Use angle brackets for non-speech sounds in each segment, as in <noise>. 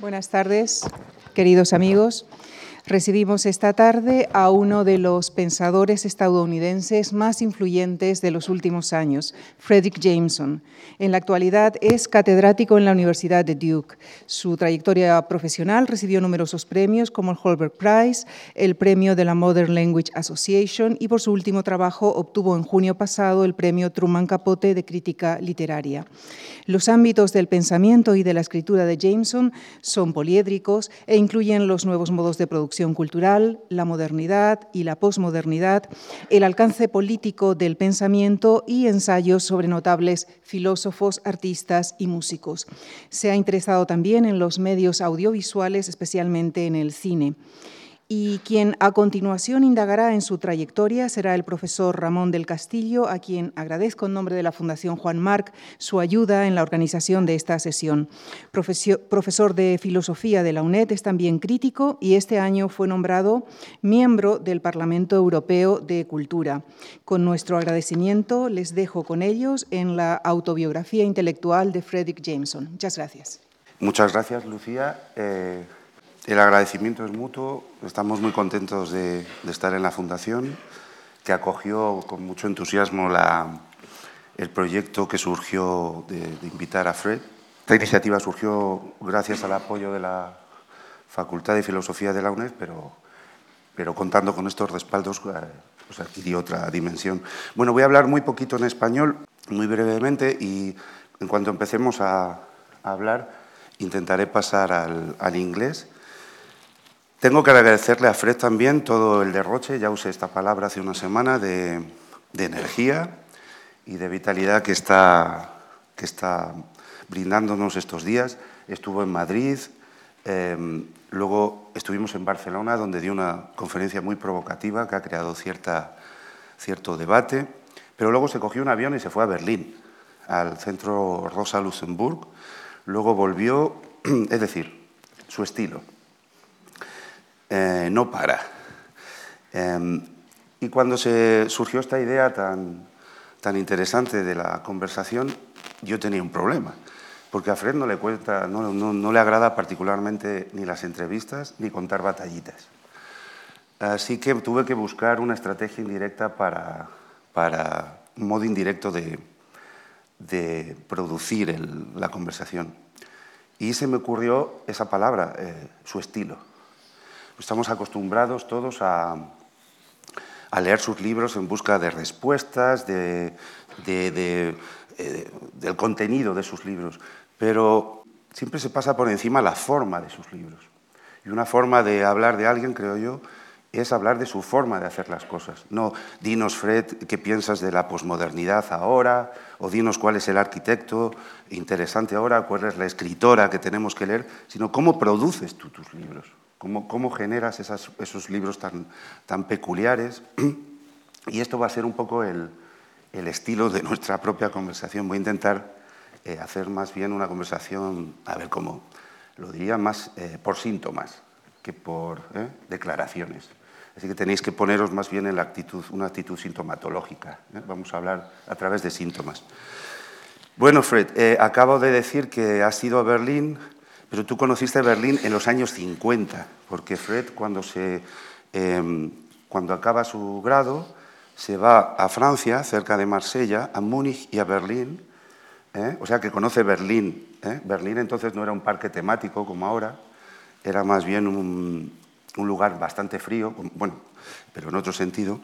Buenas tardes, queridos amigos. Recibimos esta tarde a uno de los pensadores estadounidenses más influyentes de los últimos años, Frederick Jameson. En la actualidad es catedrático en la Universidad de Duke. Su trayectoria profesional recibió numerosos premios como el Holberg Prize, el premio de la Modern Language Association y por su último trabajo obtuvo en junio pasado el premio Truman Capote de Crítica Literaria. Los ámbitos del pensamiento y de la escritura de Jameson son poliédricos e incluyen los nuevos modos de producción cultural, la modernidad y la posmodernidad, el alcance político del pensamiento y ensayos sobre notables filósofos, artistas y músicos. Se ha interesado también en los medios audiovisuales, especialmente en el cine y quien a continuación indagará en su trayectoria será el profesor Ramón del Castillo, a quien agradezco en nombre de la Fundación Juan Marc su ayuda en la organización de esta sesión. Profesor de Filosofía de la UNED, es también crítico y este año fue nombrado miembro del Parlamento Europeo de Cultura. Con nuestro agradecimiento les dejo con ellos en la autobiografía intelectual de Frederick Jameson. Muchas gracias. Muchas gracias, Lucía. Eh, el agradecimiento es mutuo. Estamos muy contentos de, estar en la Fundación, que acogió con mucho entusiasmo el proyecto que surgió de, invitar a Fred. Esta iniciativa surgió gracias al apoyo de la Facultad de Filosofía de la UNED, pero, pero contando con estos respaldos eh, pues adquirió otra dimensión. Bueno, voy a hablar muy poquito en español, muy brevemente, y en cuanto empecemos a, hablar, intentaré pasar al, al inglés. Tengo que agradecerle a Fred también todo el derroche, ya usé esta palabra hace una semana, de, energía y de vitalidad que está, que está brindándonos estos días. Estuvo en Madrid, em, luego estuvimos en Barcelona, donde dio una conferencia muy provocativa que ha creado cierta, cierto debate, pero luego se cogió un avión y se fue a Berlín, al centro Rosa Luxemburg. Luego volvió, <clears throat> es decir, su estilo eh, no para. Em, y cuando se surgió esta idea tan, tan interesante de la conversación, yo tenía un problema, porque a Fred no le, cuenta, agrada particularmente ni las entrevistas ni contar batallitas. Así que tuve que buscar una estrategia indirecta para, para un modo indirecto de, de producir la conversación. Y se me ocurrió esa palabra, eh, su estilo. Estamos acostumbrados todos a, leer sus libros en busca de respuestas, de, eh, del contenido de sus libros, pero siempre se pasa por encima la forma de sus libros. Y una forma de hablar de alguien, creo yo, es hablar de su forma de hacer las cosas. No, dinos, Fred, qué piensas de la posmodernidad ahora, o dinos cuál es el arquitecto interesante ahora, cuál es la escritora que tenemos que leer, sino cómo produces tú tus libros. ¿Cómo, generas esos libros tan, tan peculiares? <clears throat> Y esto va a ser un poco el, estilo de nuestra propia conversación. Voy a intentar eh, hacer más bien una conversación, a ver cómo lo diría, más eh, por síntomas que por eh, declaraciones. Así que tenéis que poneros más bien en la actitud, una actitud sintomatológica. Vamos a hablar a través de síntomas. Bueno, Fred, acabo de decir que has ido a Berlín pero tú conociste Berlín en los años 50, porque Fred cuando, se, em, cuando acaba su grado se va a Francia, cerca de Marsella, a Múnich y a Berlín, ¿eh? o sea que conoce Berlín. ¿eh? Berlín entonces no era un parque temático como ahora, era más bien un, un lugar bastante frío, bueno, pero en otro sentido.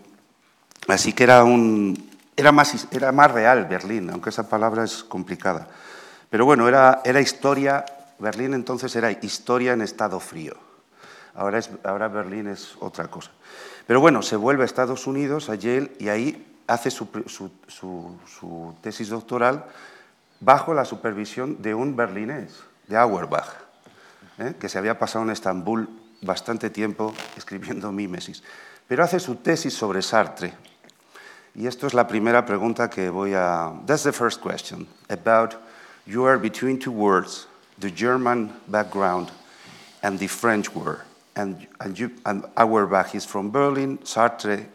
Así que era, un, era, más, era más real Berlín, aunque esa palabra es complicada. Pero bueno, era, era historia Berlín entonces era historia en estado frío. Ahora, ahora Berlín es otra cosa. Pero bueno, se vuelve a Estados Unidos, a Yale, y ahí hace su, tesis doctoral bajo la supervisión de un berlinés, de Auerbach, ¿eh? que se había pasado en Estambul bastante tiempo escribiendo mímesis. Pero hace su tesis sobre Sartre. Y esto es la primera pregunta que voy a... That's the first question, about you are between two words, the German background and the French were. And, and, you, and Auerbach is from Berlin, Sartre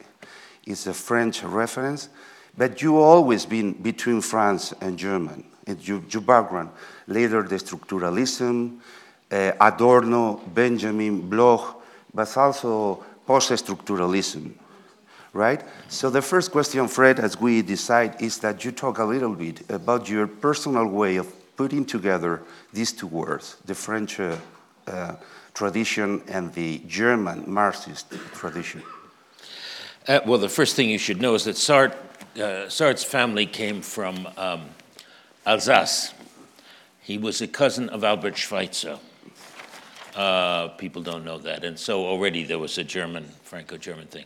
is a French reference, but you always been between France and German. It's your, your background. Later, the structuralism, uh, Adorno, Benjamin, Bloch, but also post-structuralism, right? So the first question, Fred, as we decide, is that you talk a little bit about your personal way of putting together these two words, the French uh, uh, tradition and the German Marxist tradition. Uh, well, the first thing you should know is that Sartre, uh, Sartre's family came from um, Alsace. He was a cousin of Albert Schweitzer. Uh, people don't know that. And so already there was a German, Franco German thing.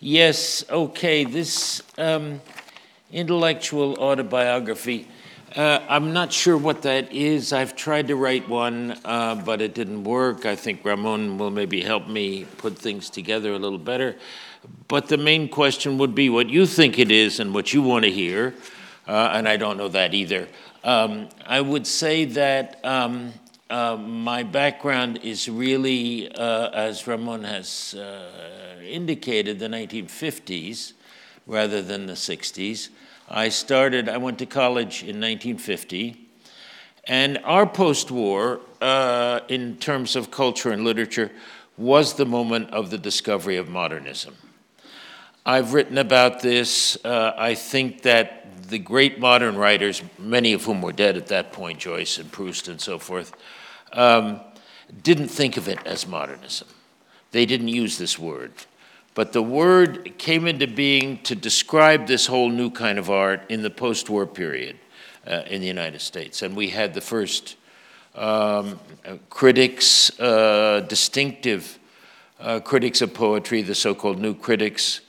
Yes, okay, this um, intellectual autobiography, uh, I'm not sure what that is. I've tried to write one, uh, but it didn't work. I think Ramon will maybe help me put things together a little better. But the main question would be what you think it is and what you want to hear, uh, and I don't know that either. Um, I would say that. Um, uh, my background is really, uh, as Ramon has uh, indicated, the 1950s rather than the 60s. I started, I went to college in 1950, and our post war, uh, in terms of culture and literature, was the moment of the discovery of modernism. I've written about this. Uh, I think that the great modern writers, many of whom were dead at that point, Joyce and Proust and so forth, um, didn't think of it as modernism. They didn't use this word. But the word came into being to describe this whole new kind of art in the post war period uh, in the United States. And we had the first um, critics, uh, distinctive uh, critics of poetry, the so called new critics.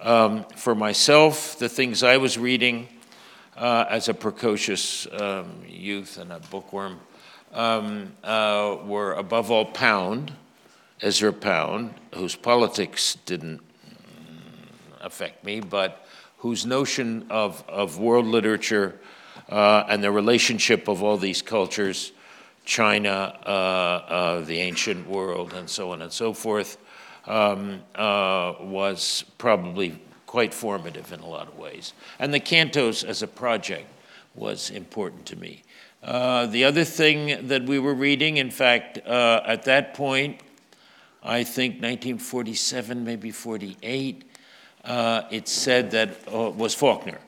Um, for myself, the things I was reading uh, as a precocious um, youth and a bookworm um, uh, were above all Pound, Ezra Pound, whose politics didn't affect me, but whose notion of, of world literature uh, and the relationship of all these cultures, China, uh, uh the ancient world, and so on and so forth, um, uh, was probably quite formative in a lot of ways. And the cantos as a project was important to me. Uh, the other thing that we were reading, in fact, uh, at that point, I think 1947, maybe 48, uh, it said that uh, was Faulkner.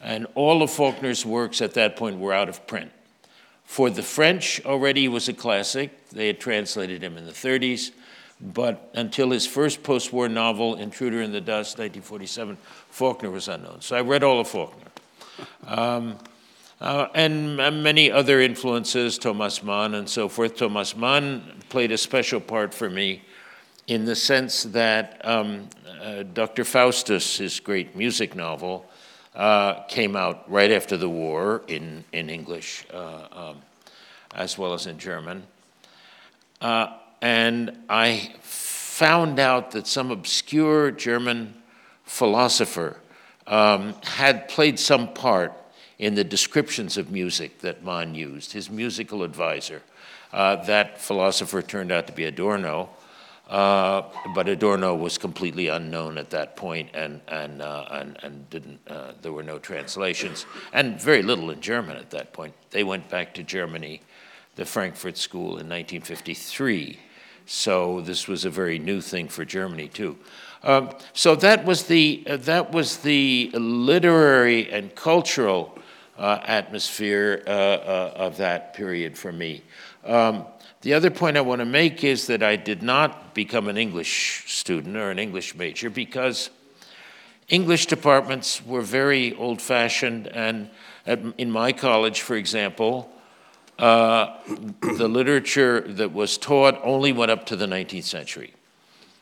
And all of Faulkner's works at that point were out of print. For the French, already was a classic. They had translated him in the 30s. But until his first post war novel, Intruder in the Dust, 1947, Faulkner was unknown. So I read all of Faulkner. Um, uh, and many other influences, Thomas Mann and so forth. Thomas Mann played a special part for me in the sense that um, uh, Dr. Faustus, his great music novel, uh, came out right after the war in, in English uh, um, as well as in German. Uh, and I found out that some obscure German philosopher um, had played some part in the descriptions of music that Mann used, his musical advisor. Uh, that philosopher turned out to be Adorno, uh, but Adorno was completely unknown at that point, and and uh, and, and, didn't. Uh, there were no translations, and very little in German at that point. They went back to Germany, the Frankfurt School in 1953. So this was a very new thing for Germany too. Um, so that was the uh, that was the literary and cultural uh, atmosphere uh, of that period for me. Um, the other point I want to make is that I did not become an English student or an English major because English departments were very old fashioned, and at, in my college, for example, uh, the literature that was taught only went up to the 19th century.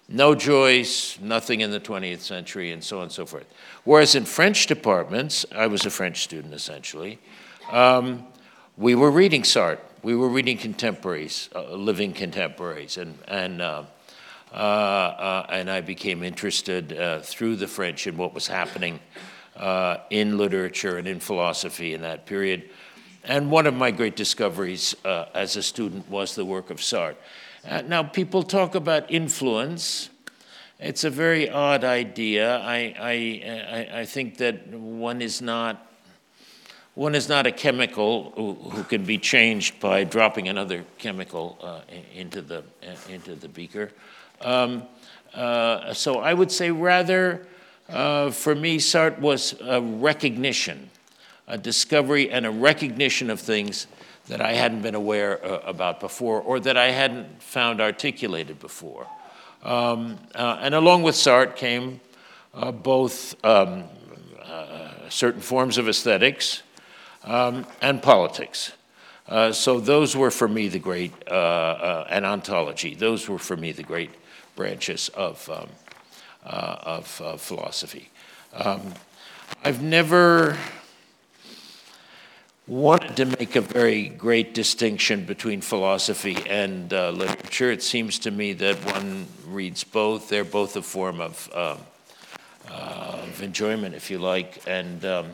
No Joyce, nothing in the 20th century, and so on and so forth. Whereas in French departments, I was a French student essentially, um, we were reading Sartre. We were reading contemporaries, uh, living contemporaries, and, and, uh, uh, uh and I became interested uh, through the French in what was happening in literature and in philosophy in that period. And one of my great discoveries as a student was the work of Sartre. Now, people talk about influence. It's a very odd idea. I, I, I think that one is not one is not a chemical who, who can be changed by dropping another chemical uh, into, the, uh, into the beaker. Um, uh, so I would say rather, uh, for me, Sartre was a recognition, a discovery and a recognition of things that I hadn't been aware uh, about before or that I hadn't found articulated before. Um, uh, and along with Sartre came both um, certain forms of aesthetics, um, and politics. Uh, so those were for me the great, uh, uh, and ontology, those were for me the great branches of, um, uh, of uh, philosophy. Um, I've never wanted to make a very great distinction between philosophy and uh, literature. It seems to me that one reads both. They're both a form of, um, of enjoyment, if you like, and um,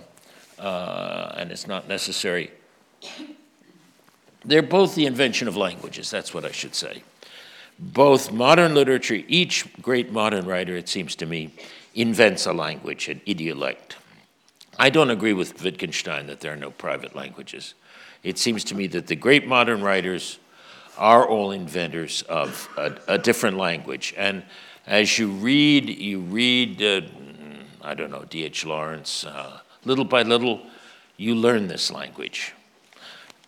uh, and it's not necessary. They're both the invention of languages, that's what I should say. Both modern literature, each great modern writer, it seems to me, invents a language, an idiolect. I don't agree with Wittgenstein that there are no private languages. It seems to me that the great modern writers are all inventors of a, a different language. And as you read, you read, uh, I don't know, D.H. Lawrence, uh, Little by little, you learn this language.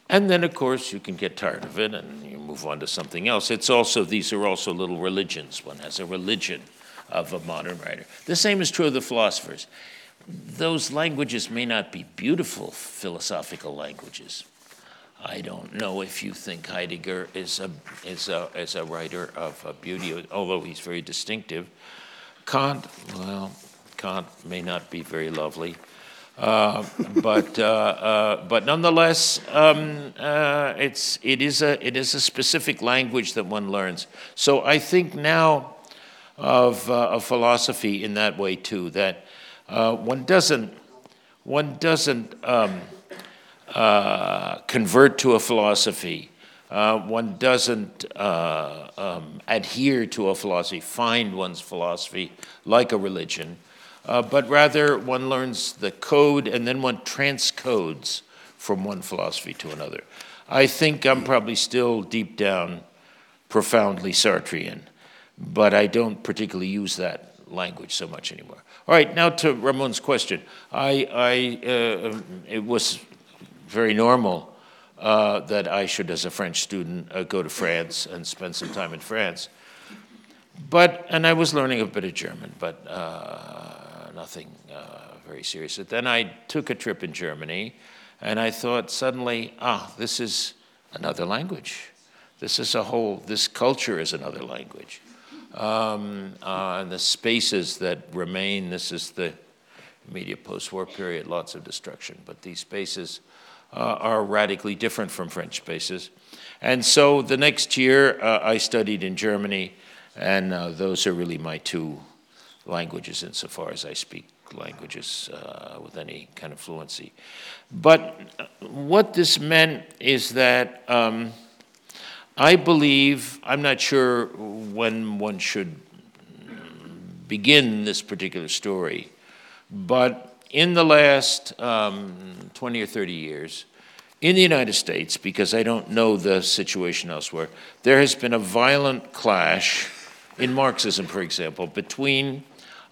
And then, of course, you can get tired of it and you move on to something else. It's also, these are also little religions. One has a religion of a modern writer. The same is true of the philosophers. Those languages may not be beautiful philosophical languages. I don't know if you think Heidegger is a, is a, is a writer of beauty, although he's very distinctive. Kant, well, Kant may not be very lovely. Uh, but, uh, uh, but nonetheless, um, uh, it's, it, is a, it is a specific language that one learns. So I think now of, uh, of philosophy in that way too, that one doesn't, one doesn't um, convert to a philosophy. one doesn't um, adhere to a philosophy, find one's philosophy like a religion uh, but rather one learns the code and then one transcodes from one philosophy to another. I think I'm probably still deep down profoundly Sartrean, but I don't particularly use that language so much anymore. All right, now to Ramon's question. I, I, uh, it was very normal uh, that I should, as a French student, uh, go to France and spend some time in France. But, and I was learning a bit of German, but uh, nothing uh, very serious. But then I took a trip in Germany, and I thought suddenly, ah, this is another language. This is a whole, this culture is another language. Um, uh, and the spaces that remain, this is the immediate post war period, lots of destruction, but these spaces uh, are radically different from French spaces. And so the next year uh, I studied in Germany, and uh, those are really my two languages insofar as I speak languages uh, with any kind of fluency. But what this meant is that um, I believe, I'm not sure when one should begin this particular story, but in the last um, 20 or 30 years, in the United States, because I don't know the situation elsewhere, there has been a violent clash in Marxism, for example, between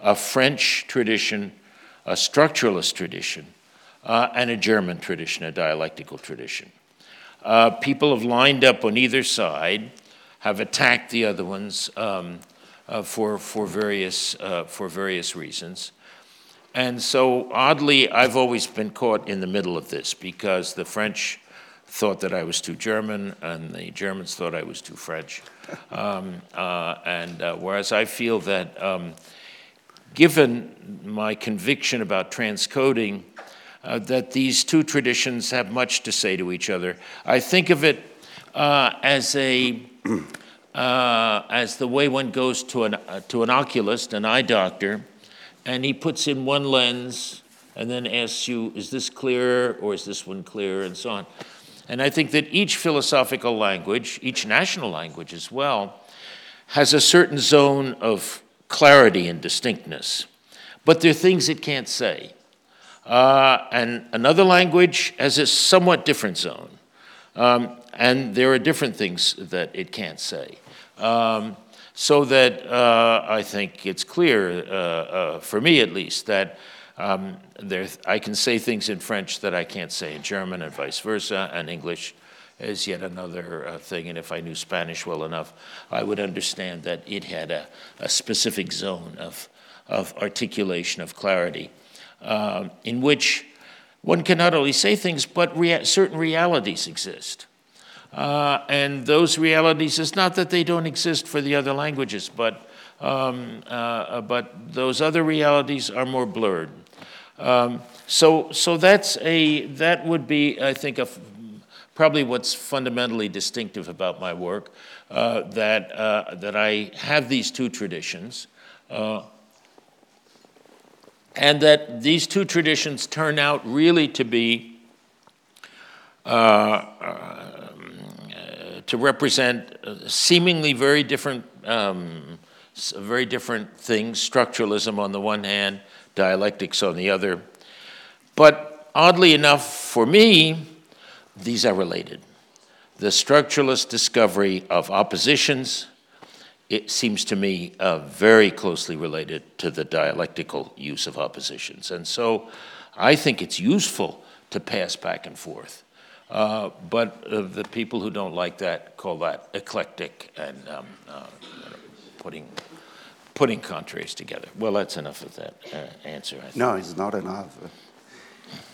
a French tradition, a structuralist tradition, uh, and a German tradition, a dialectical tradition. Uh, people have lined up on either side, have attacked the other ones um, uh, for, for, various, uh, for various reasons. And so, oddly, I've always been caught in the middle of this because the French thought that I was too German, and the Germans thought I was too French. Um, uh, and uh, whereas I feel that um, given my conviction about transcoding, uh, that these two traditions have much to say to each other. I think of it uh, as a <clears throat> uh, as the way one goes to an uh, to an oculist, an eye doctor, and he puts in one lens and then asks you, "Is this clear or is this one clear?" and so on. And I think that each philosophical language, each national language as well, has a certain zone of clarity and distinctness. But there are things it can't say. Uh, and another language has a somewhat different zone. Um, and there are different things that it can't say. Um, so that uh, I think it's clear, uh, uh, for me at least, that um, there, I can say things in French that I can't say in German and vice versa, and English is yet another uh, thing. And if I knew Spanish well enough, I would understand that it had a, a specific zone of, of articulation, of clarity, uh, in which one can not only say things, but rea- certain realities exist. Uh, and those realities, it's not that they don't exist for the other languages, but, um, uh, but those other realities are more blurred. Um, so, so that's a, that would be, I think, a, probably what's fundamentally distinctive about my work, uh, that, uh, that I have these two traditions, uh, and that these two traditions turn out really to be uh, uh, to represent uh, seemingly very different, um, very different things, structuralism on the one hand, dialectics on the other. But oddly enough, for me, these are related. The structuralist discovery of oppositions, it seems to me uh, very closely related to the dialectical use of oppositions. And so I think it's useful to pass back and forth. Uh, but uh, the people who don't like that call that eclectic and um, uh, putting, putting contraries together. Well, that's enough of that uh, answer. No, it's not enough.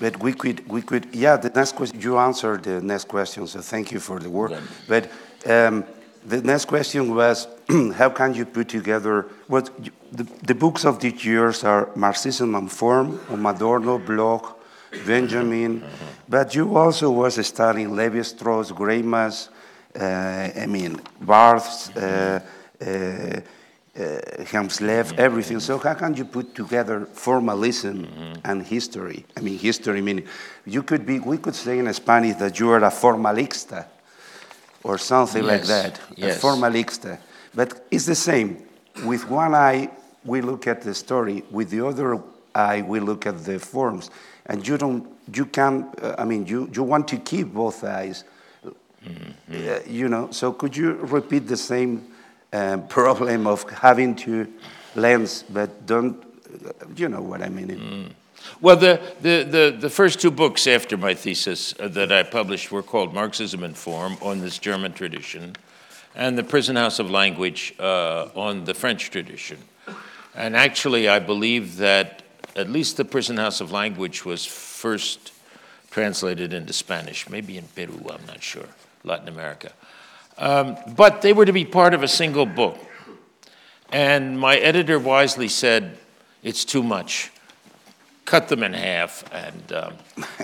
But we could, we could, yeah, the next question, you answered the next question, so thank you for the work. But um, the next question was, <clears throat> how can you put together, what, the, the books of these years are Marxism and Form, on Adorno, Bloch, Benjamin, but you also was studying Levi-Strauss, Greimas, uh, I mean, Barthes, uh, uh, uh, Hjelmslev, everything. So how can you put together formalism mm-hmm. and history? I mean, history meaning you could be. We could say in Spanish that you are a formalista, or something yes. like that. Yes. A formalista, but it's the same. With one eye, we look at the story. With the other eye, we look at the forms and you don't, you can, uh, I mean, you, you want to keep both eyes, mm-hmm. uh, you know. So could you repeat the same um, problem of having to lens, but don't, uh, you know what I mean? Mm. Well, the, the, the, the, first two books after my thesis uh, that I published were called Marxism and Form on this German tradition, and The Prison House of Language uh, on the French tradition. And actually, I believe that at least the Prison House of Language was first translated into Spanish, maybe in Peru, I'm not sure, Latin America. Um, but they were to be part of a single book. And my editor wisely said, it's too much. Cut them in half and um,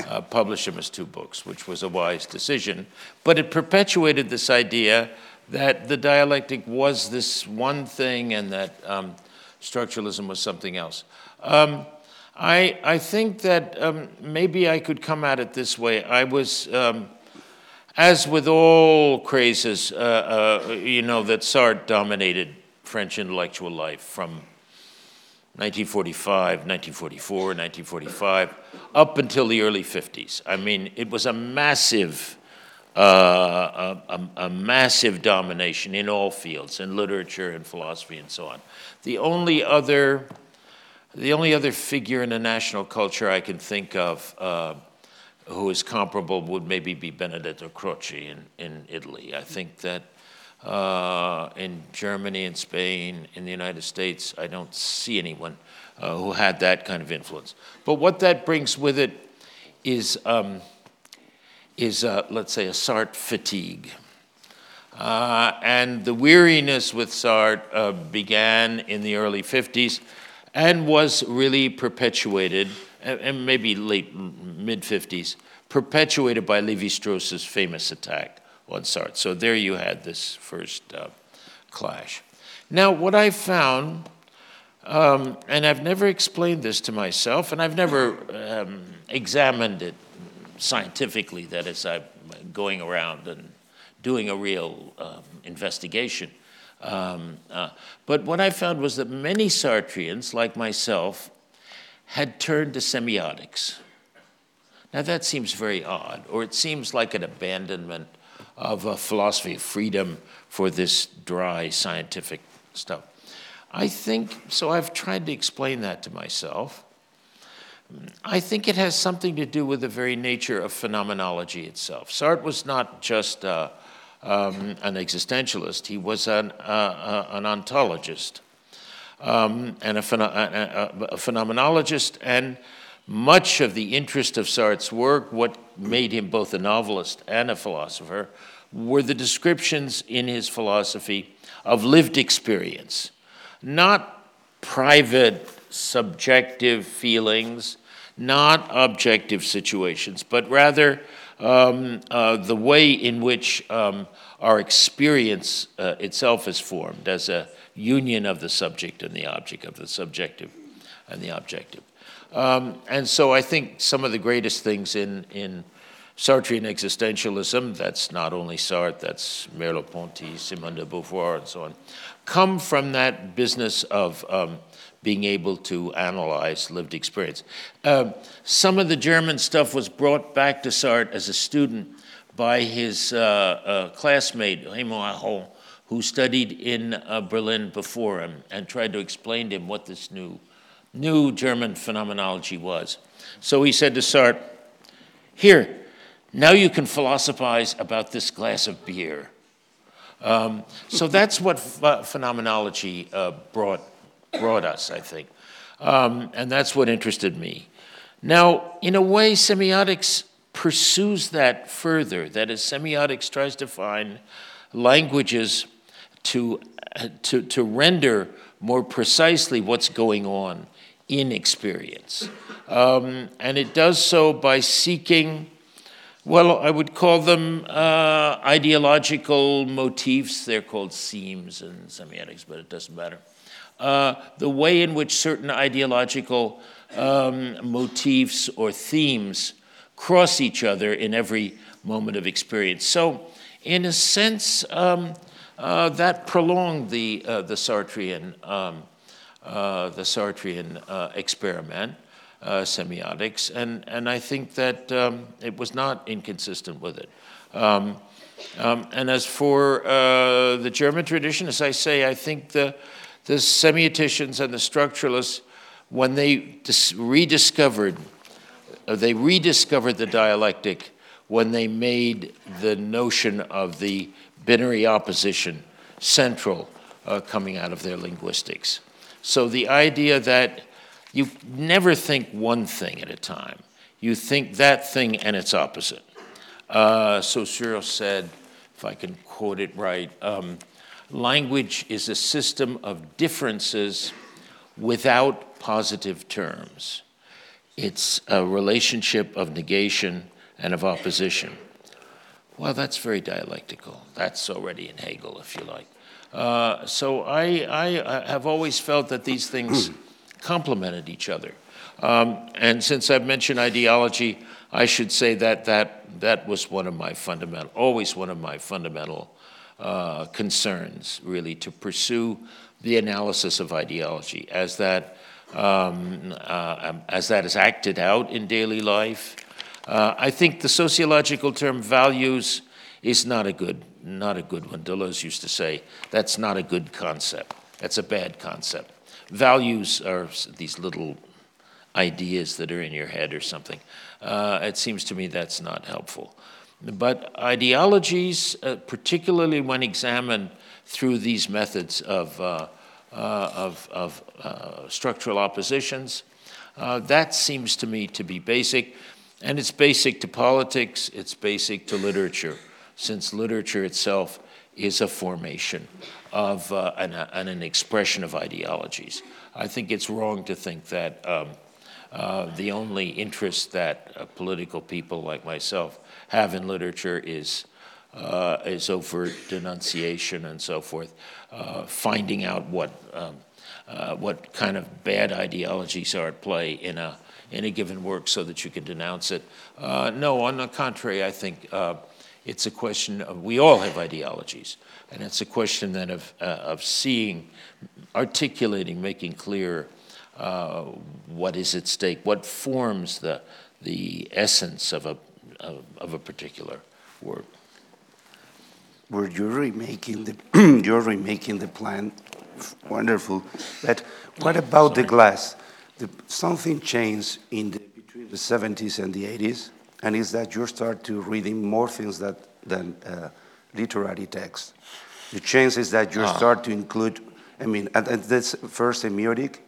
uh, publish them as two books, which was a wise decision. But it perpetuated this idea that the dialectic was this one thing and that um, structuralism was something else. Um, I, I think that um, maybe I could come at it this way. I was, um, as with all crazes, uh, uh, you know, that Sartre dominated French intellectual life from 1945, 1944, 1945, up until the early 50s. I mean, it was a massive, uh, a, a, massive domination in all fields, in literature and philosophy and so on. The only other the only other figure in the national culture I can think of uh, who is comparable would maybe be Benedetto Croce in, in Italy. I think that uh, in Germany and Spain, in the United States, I don't see anyone uh, who had that kind of influence. But what that brings with it is, um, is uh, let's say, a Sartre fatigue. Uh, and the weariness with Sartre uh, began in the early 50s and was really perpetuated, and maybe late mid 50s, perpetuated by Levi Strauss's famous attack on Sartre. So there you had this first uh, clash. Now, what I found, um, and I've never explained this to myself, and I've never um, examined it scientifically, that is, I'm going around and doing a real um, investigation. Um, uh, but what I found was that many Sartreans, like myself, had turned to semiotics. Now, that seems very odd, or it seems like an abandonment of a philosophy of freedom for this dry scientific stuff. I think, so I've tried to explain that to myself. I think it has something to do with the very nature of phenomenology itself. Sartre was not just uh, um, an existentialist, he was an, uh, uh, an ontologist um, and a, a, a, phenomenologist. And much of the interest of Sartre's work, what made him both a novelist and a philosopher, were the descriptions in his philosophy of lived experience, not private, subjective feelings, not objective situations, but rather um, uh, the way in which um, our experience uh, itself is formed as a union of the subject and the object, of the subjective and the objective. Um, and so I think some of the greatest things in, in Sartrean existentialism, that's not only Sartre, that's Merleau-Ponty, Simone de Beauvoir, and so on, come from that business of um, being able to analyze lived experience. Um, some of the German stuff was brought back to Sartre as a student by his uh, uh, classmate, Raymond Aron, who studied in uh, Berlin before him and tried to explain to him what this new, new German phenomenology was. So he said to Sartre, Here, now you can philosophize about this glass of beer. Um, so that's what ph- phenomenology uh, brought, brought us, I think. Um, and that's what interested me. Now, in a way, semiotics pursues that further. That is, semiotics tries to find languages to, uh, to, to render more precisely what's going on in experience. Um, and it does so by seeking well, I would call them uh, ideological motifs. They're called themes in semiotics, but it doesn't matter. Uh, the way in which certain ideological um, motifs or themes cross each other in every moment of experience. So, in a sense, um, uh, that prolonged the, uh, the Sartrean, um, uh, the Sartrean uh, experiment uh, semiotics, and, and I think that um, it was not inconsistent with it. Um, um, and as for uh, the German tradition, as I say, I think the, the semioticians and the structuralists, when they dis- rediscovered, they rediscovered the dialectic when they made the notion of the binary opposition central uh, coming out of their linguistics. So the idea that you never think one thing at a time. You think that thing and its opposite. Uh, Saussure said, if I can quote it right, um, language is a system of differences without positive terms. It's a relationship of negation and of opposition. Well, that's very dialectical. That's already in Hegel, if you like. Uh, so I, I, have always felt that these things <clears throat> complemented each other. Um, and since I've mentioned ideology, I should say that that, that was one of my fundamental, always one of my fundamental uh, concerns, really, to pursue the analysis of ideology as that, um, uh, as that is acted out in daily life. Uh, I think the sociological term values is not a good, not a good one. Deleuze used to say that's not a good concept. That's a bad concept. Values are these little ideas that are in your head or something. Uh, it seems to me that's not helpful. But ideologies, uh, particularly when examined through these methods of, uh, uh of, of uh, structural oppositions, uh, that seems to me to be basic. And it's basic to politics, it's basic to literature, since literature itself is a formation of uh, an, uh, an, expression of ideologies. I think it's wrong to think that um, uh, the only interest that uh, political people like myself have in literature is, uh, is overt denunciation and so forth, uh, finding out what, um, what kind of bad ideologies are at play in a, in a given work so that you can denounce it. no, on the contrary, I think it's a question of we all have ideologies, and it's a question then of, uh, of seeing, articulating, making clear uh, what is at stake, what forms the, the essence of a, of, of a particular work. Where you're remaking the, <clears throat> you're remaking the plan, wonderful. But what about sorry. the glass? The, something changed in the, between the 70s and the 80s, and is that you start to reading more things that, than uh, literary text. The change is that you ah. start to include, I mean, and, and that's first semiotic,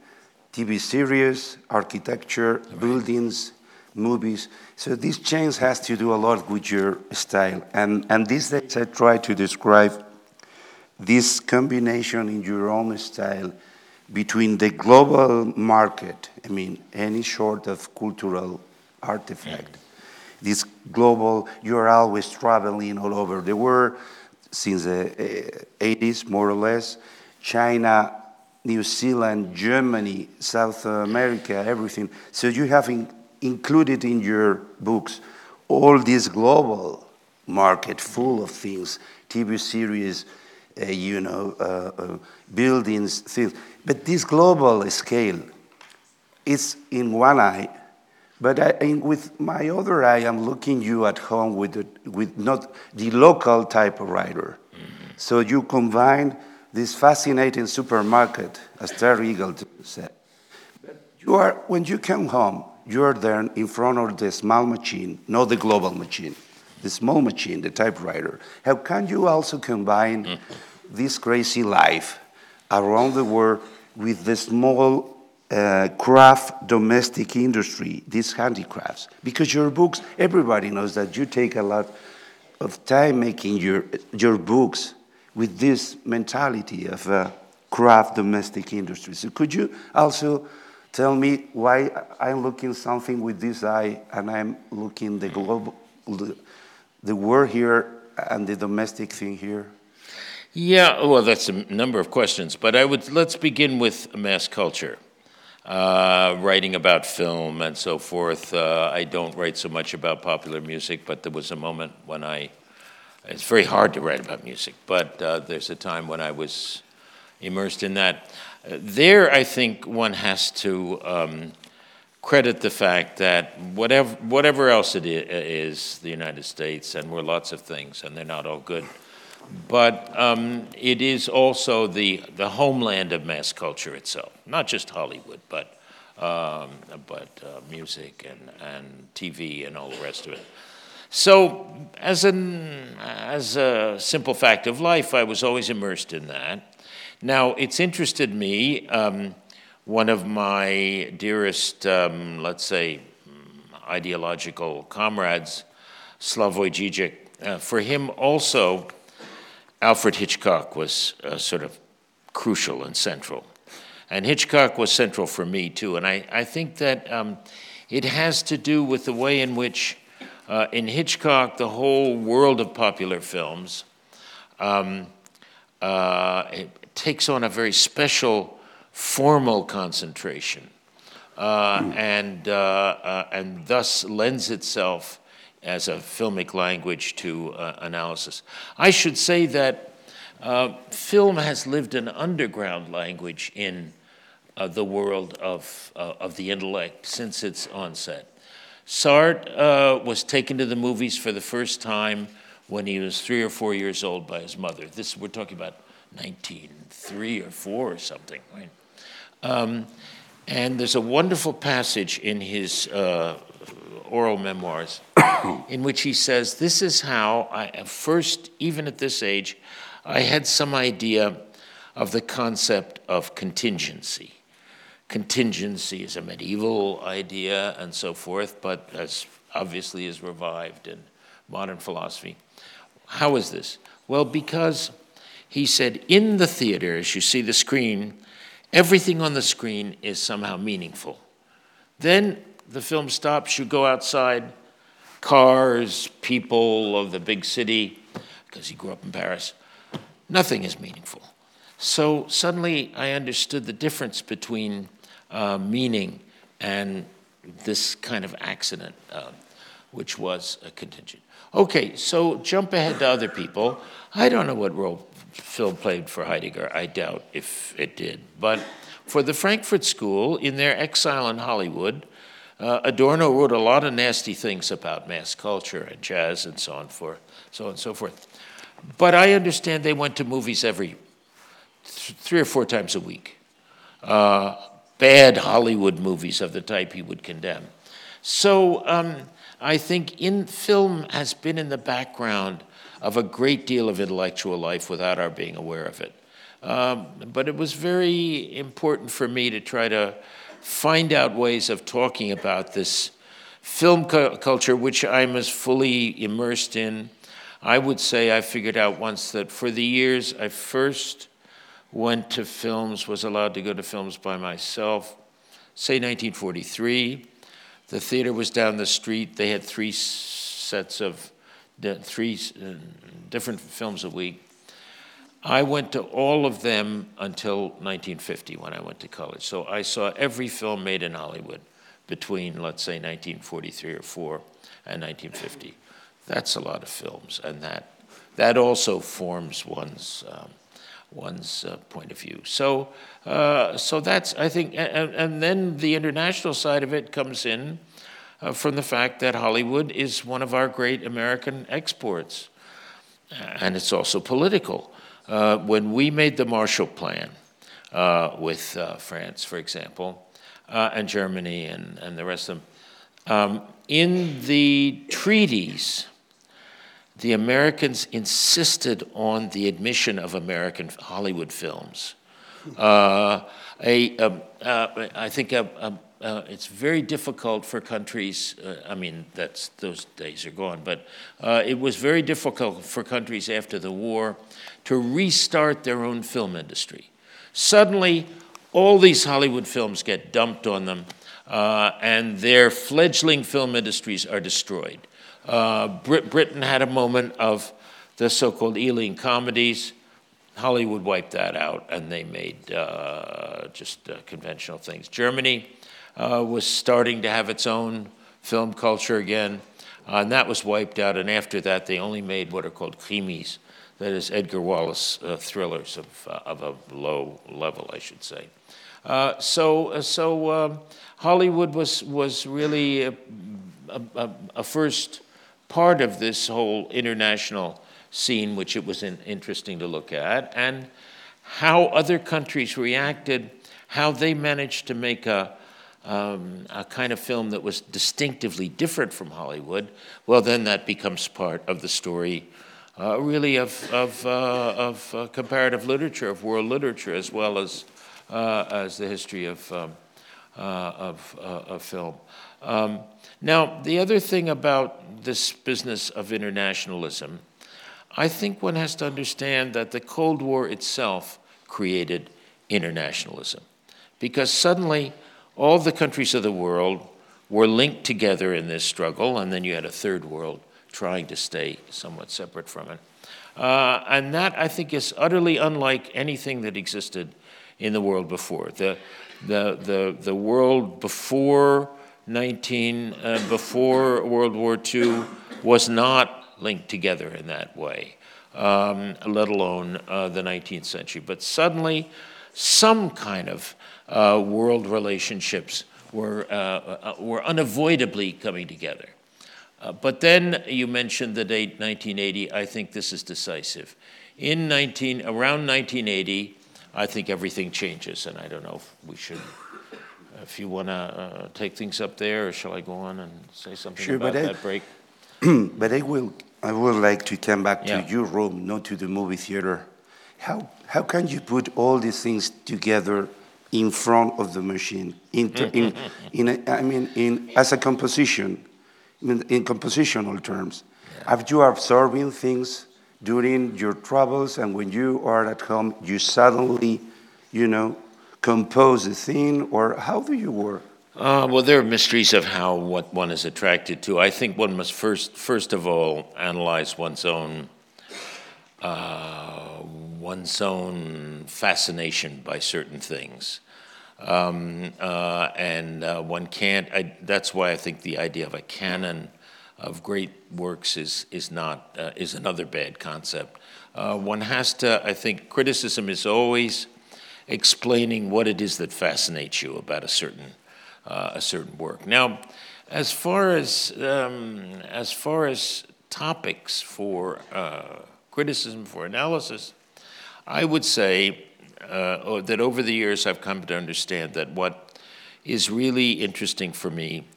TV series, architecture, right. buildings, movies. So this change has to do a lot with your style. And, and these days I try to describe this combination in your own style between the global market, I mean, any sort of cultural artifact, mm-hmm. this global, you're always traveling all over. There were, since the eh, 80s, more or less, China, New Zealand, Germany, South America, everything. So you have in, included in your books all this global market full of things, TV series, you know, uh, uh, buildings, things. But this global scale is in one eye, but I, in, with my other eye, I'm looking you at home with, the, with not the local typewriter. Mm-hmm. So you combine this fascinating supermarket, as Terry Eagle said. But you are, when you come home, you're there in front of the small machine, not the global machine, the small machine, the typewriter. How can you also combine mm. this crazy life around the world with the small uh, craft domestic industry, these handicrafts? Because your books, everybody knows that you take a lot of time making your, your books with this mentality of uh, craft domestic industry. So could you also tell me why I'm looking something with this eye and I'm looking the global, the, war here and the domestic thing here? Yeah, well, that's a number of questions, but I would let's begin with mass culture. Uh, writing about film and so forth. Uh, I don't write so much about popular music, but there was a moment when I. It's very hard to write about music, but uh, there's a time when I was immersed in that. There, I think one has to um, credit the fact that whatever, whatever else it is, the United States, and we're lots of things, and they're not all good, but um, it is also the, the homeland of mass culture itself, not just Hollywood, but, um, but uh, music and, and TV and all the rest of it. So, as, an, as a simple fact of life, I was always immersed in that. Now, it's interested me, um, one of my dearest, um, let's say, ideological comrades, Slavoj Žižek, uh, for him also, Alfred Hitchcock was uh, sort of crucial and central. And Hitchcock was central for me too. And I, I think that um, it has to do with the way in which, uh, in Hitchcock, the whole world of popular films um, uh, takes on a very special formal concentration uh, and, uh, uh, and thus lends itself as a filmic language to uh, analysis. I should say that uh, film has lived an underground language in the world of, of the intellect since its onset. Sartre was taken to the movies for the first time when he was three or four years old by his mother. This we're talking about 1903 or 4 or something, right? Um, and there's a wonderful passage in his uh, oral memoirs <coughs> in which he says, This is how I first, even at this age, I had some idea of the concept of contingency. Contingency is a medieval idea and so forth, but as obviously is revived in modern philosophy. How is this? Well, because he said, in the theater, as you see the screen, everything on the screen is somehow meaningful. Then the film stops, you go outside, cars, people of the big city, because he grew up in Paris, nothing is meaningful. So suddenly I understood the difference between uh, meaning and this kind of accident, uh, which was a contingent. Okay, so jump ahead to other people. I don't know what role Phil played for Heidegger. I doubt if it did. But for the Frankfurt School, in their exile in Hollywood, uh, Adorno wrote a lot of nasty things about mass culture and jazz and so on, for, so on and so forth. But I understand they went to movies every th- three or four times a week. Uh, bad Hollywood movies of the type he would condemn. So um, I think in film has been in the background of a great deal of intellectual life without our being aware of it. Um, but it was very important for me to try to find out ways of talking about this film cu- culture, which I'm as fully immersed in. I would say I figured out once that for the years I first went to films, was allowed to go to films by myself, say 1943. The theater was down the street. They had three sets of three uh, different films a week. I went to all of them until 1950 when I went to college. So I saw every film made in Hollywood between, let's say, 1943 or 4 and 1950. That's a lot of films, and that, that also forms one's, um, one's uh, point of view. So, uh, so that's, I think, and, and, then the international side of it comes in uh, from the fact that Hollywood is one of our great American exports. And it's also political. Uh, when we made the Marshall Plan uh, with uh, France, for example, uh, and Germany and, and the rest of them, um, in the treaties, the Americans insisted on the admission of American Hollywood films. Uh, a, um, uh, I think a uh, it's very difficult for countries. Uh, I mean, that's those days are gone. But uh, it was very difficult for countries after the war to restart their own film industry. Suddenly, all these Hollywood films get dumped on them, uh, and their fledgling film industries are destroyed. Uh, Brit- Britain had a moment of the so-called Ealing comedies. Hollywood wiped that out, and they made uh, just conventional things. Germany uh, was starting to have its own film culture again, uh, and that was wiped out. And after that, they only made what are called krimis, that is Edgar Wallace uh, thrillers of, uh, of a low level, I should say. Uh, so, uh, so um, Hollywood was was really a, a, a, first part of this whole international scene, which it was in, interesting to look at, and how other countries reacted, how they managed to make a um, a kind of film that was distinctively different from Hollywood, well, then that becomes part of the story, uh, really, of, of, uh, of uh, comparative literature, of world literature, as well as, uh, as the history of, um, uh, of, uh, of, film. Um, now, the other thing about this business of internationalism, I think one has to understand that the Cold War itself created internationalism. Because suddenly, all the countries of the world were linked together in this struggle, and then you had a third world trying to stay somewhat separate from it. Uh, and that, I think, is utterly unlike anything that existed in the world before. The, the, the, the world before 19, uh, before World War II was not linked together in that way, um, let alone uh, the 19th century. But suddenly, some kind of uh, world relationships were, uh, uh, were unavoidably coming together. Uh, but then you mentioned the date 1980. I think this is decisive. In 19, around 1980, I think everything changes, and I don't know if we should if you want to uh, take things up there, or shall I go on and say something sure, about that I, break? <clears throat> but I will. I would like to come back yeah. to your room, not to the movie theater. How how can you put all these things together in front of the machine. In, in, <laughs> in a, I mean, in, as a composition, in, in compositional terms. Yeah. Have you absorbing things during your travels, and when you are at home, you suddenly, you know, compose a thing, or how do you work? Uh, well, there are mysteries of how what one is attracted to. I think one must first, first of all, analyze one's own uh, one's own fascination by certain things. Um, uh, and uh, one can't, I, that's why I think the idea of a canon of great works is, is, not, uh, is another bad concept. Uh, one has to, I think, criticism is always explaining what it is that fascinates you about a certain, uh, a certain work. Now, as far as, um, as far as topics for uh, criticism, for analysis, I would say uh, that over the years I've come to understand that what is really interesting for me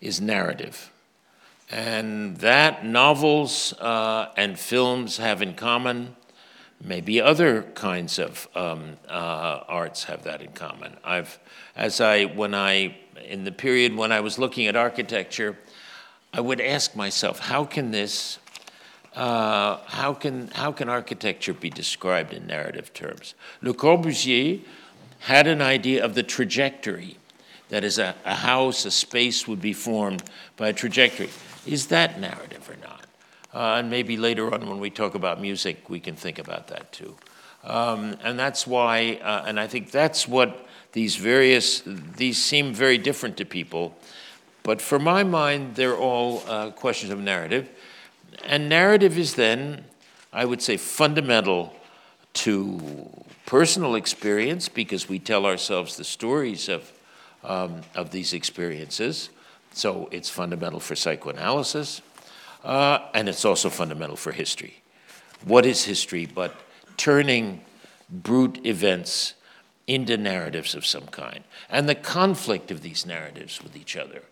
is narrative. And that novels uh, and films have in common, maybe other kinds of um, uh, arts have that in common. I've, as I, when I, in the period when I was looking at architecture, I would ask myself, how can this, uh, how can, how can architecture be described in narrative terms? Le Corbusier had an idea of the trajectory that is, a, a house, a space would be formed by a trajectory. Is that narrative or not? Uh, and maybe later on, when we talk about music, we can think about that too. Um, and that's why, uh, and I think that's what these various, these seem very different to people. But for my mind, they're all uh, questions of narrative. And narrative is then, I would say, fundamental to personal experience because we tell ourselves the stories of, um, of these experiences. So it's fundamental for psychoanalysis, uh, and it's also fundamental for history. What is history but turning brute events into narratives of some kind, and the conflict of these narratives with each other?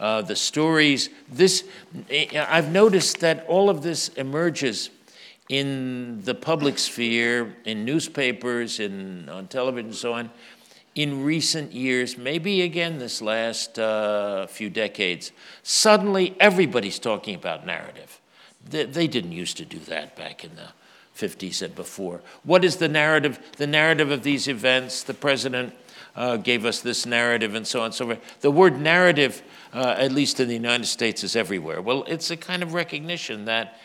Uh, the stories, this, I've noticed that all of this emerges in the public sphere, in newspapers, in, on television, and so on, in recent years, maybe again this last uh, few decades, suddenly everybody's talking about narrative. They, they, didn't used to do that back in the 50s and before. What is the narrative? The narrative of these events, the president uh, gave us this narrative and so on and so forth. The word narrative, uh, at least in the United States, is everywhere. Well, it's a kind of recognition that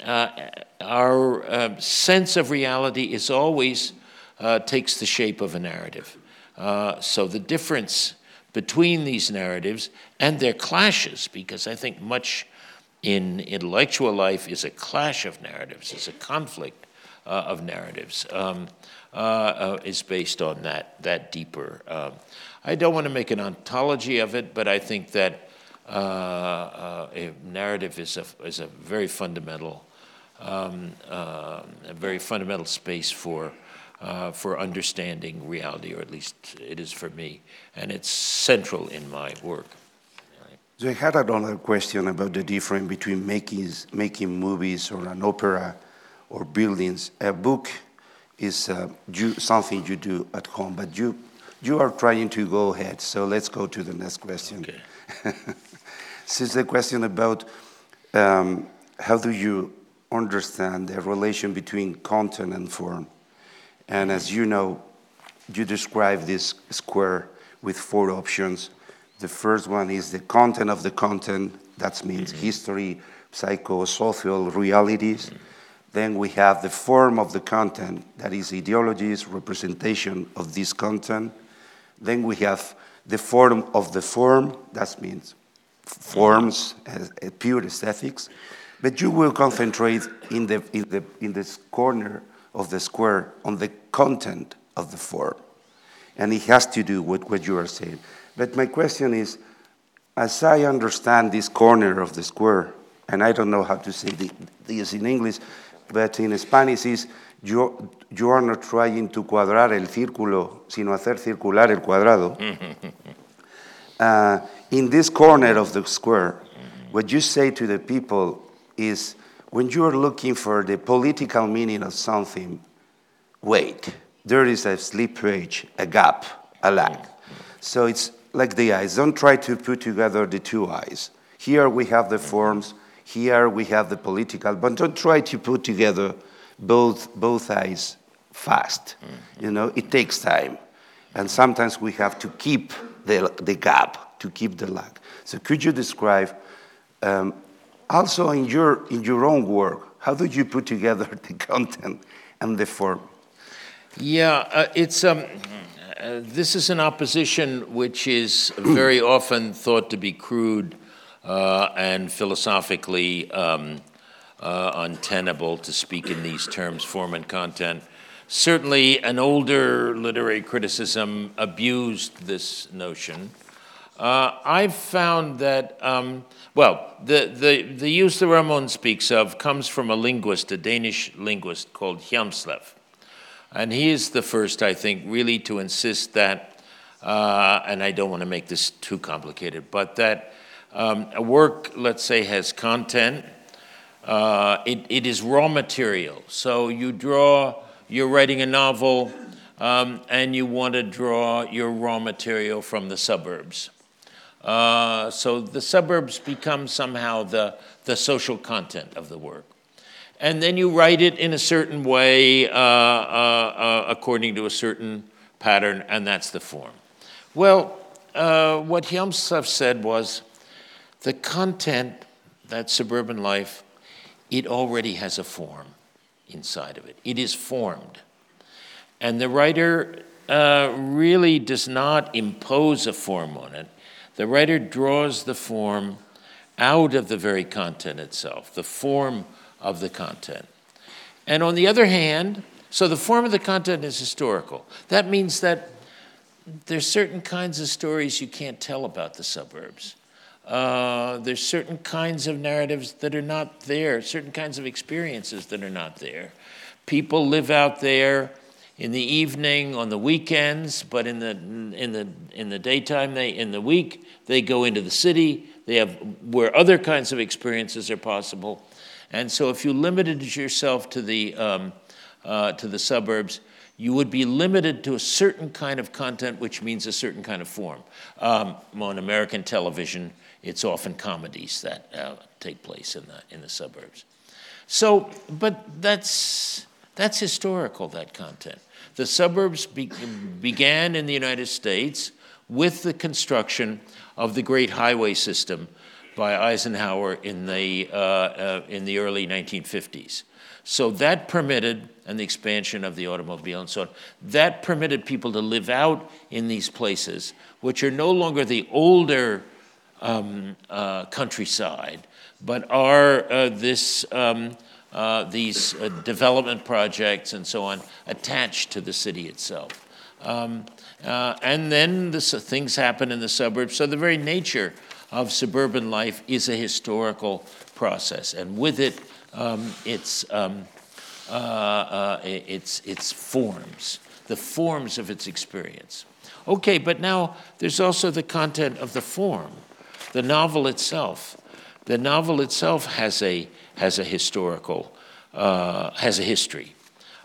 uh, our uh, sense of reality is always uh, takes the shape of a narrative. So the difference between these narratives and their clashes, because I think much in intellectual life is a clash of narratives, is a conflict uh, of narratives, um, uh, uh is based on that, that deeper. Um, I don't want to make an ontology of it, but I think that uh, a narrative is a, is a very fundamental, um, a very fundamental space for uh, for understanding reality, or at least it is for me, and it's central in my work. So I had another question about the difference between making, making movies or an opera or buildings. A book is uh, you, something you do at home, but you, you are trying to go ahead. So let's go to the next question. Okay. <laughs> this is a question about um, how do you understand the relation between content and form? And as you know, you describe this square with four options. The first one is the content of the content, that means mm-hmm. history, psychosocial realities. Mm-hmm. Then we have the form of the content, that is ideologies, representation of this content. Then we have the form of the form, that means forms, as pure aesthetics. But you will concentrate in the, in the in this corner of the square on the content of the form. And it has to do with what you are saying. But my question is as I understand this corner of the square, and I don't know how to say this in English, but in Spanish is you, you are not trying to cuadrar el círculo, sino hacer circular el cuadrado. <laughs> uh, in this corner of the square, what you say to the people is when you are looking for the political meaning of something, wait, there is a slippage, a gap, a lag. So it's like the eyes. Don't try to put together the two eyes. Here we have the forms, here we have the political, but don't try to put together both, both eyes fast. Mm-hmm. You know, it takes time. And sometimes we have to keep the, the gap, to keep the lag. So could you describe um, also in your, in your own work, how do you put together <laughs> the content and the form? Yeah, uh, it's, um, uh, this is an opposition which is <clears throat> very often thought to be crude uh, and philosophically um, uh, untenable to speak in these terms, form and content. certainly an older literary criticism abused this notion. Uh, I've found that, um, well, the, the, the use that Ramon speaks of comes from a linguist, a Danish linguist called Hjelmslev. And he is the first, I think, really to insist that, uh, and I don't want to make this too complicated, but that um, a work, let's say, has content, uh, it, it is raw material. So you draw, you're writing a novel, um, and you want to draw your raw material from the suburbs. Uh, so the suburbs become somehow the, the social content of the work. And then you write it in a certain way uh, uh, uh according to a certain pattern, and that's the form. Well, uh, what Hjelmslev said was the content, that suburban life, it already has a form inside of it. It is formed. And the writer uh, really does not impose a form on it. The writer draws the form out of the very content itself, the form of the content. And on the other hand, so the form of the content is historical. That means that there's certain kinds of stories you can't tell about the suburbs. Uh, there's certain kinds of narratives that are not there, certain kinds of experiences that are not there. People live out there in the evening, on the weekends, but in the in the in the daytime, they in the week they go into the city. They have where other kinds of experiences are possible, and so if you limited yourself to the um, uh, to the suburbs, you would be limited to a certain kind of content, which means a certain kind of form. Um, on American television, it's often comedies that uh, take place in the, in the suburbs. So, but that's, that's historical, that content. The suburbs be, began in the United States with the construction of the great highway system by Eisenhower in the, uh, uh, in the early 1950s. So that permitted, and the expansion of the automobile and so on, that permitted people to live out in these places, which are no longer the older um, uh, countryside, but are uh, this, um, uh, these uh, development projects and so on attached to the city itself. Um, uh, and then the, things happen in the suburbs. So the very nature of suburban life is a historical process, and with it, um, it's, um, uh, it's, it's forms, the forms of its experience. Okay, but now there's also the content of the form the novel itself, the novel itself has a, has a historical, uh, has a history.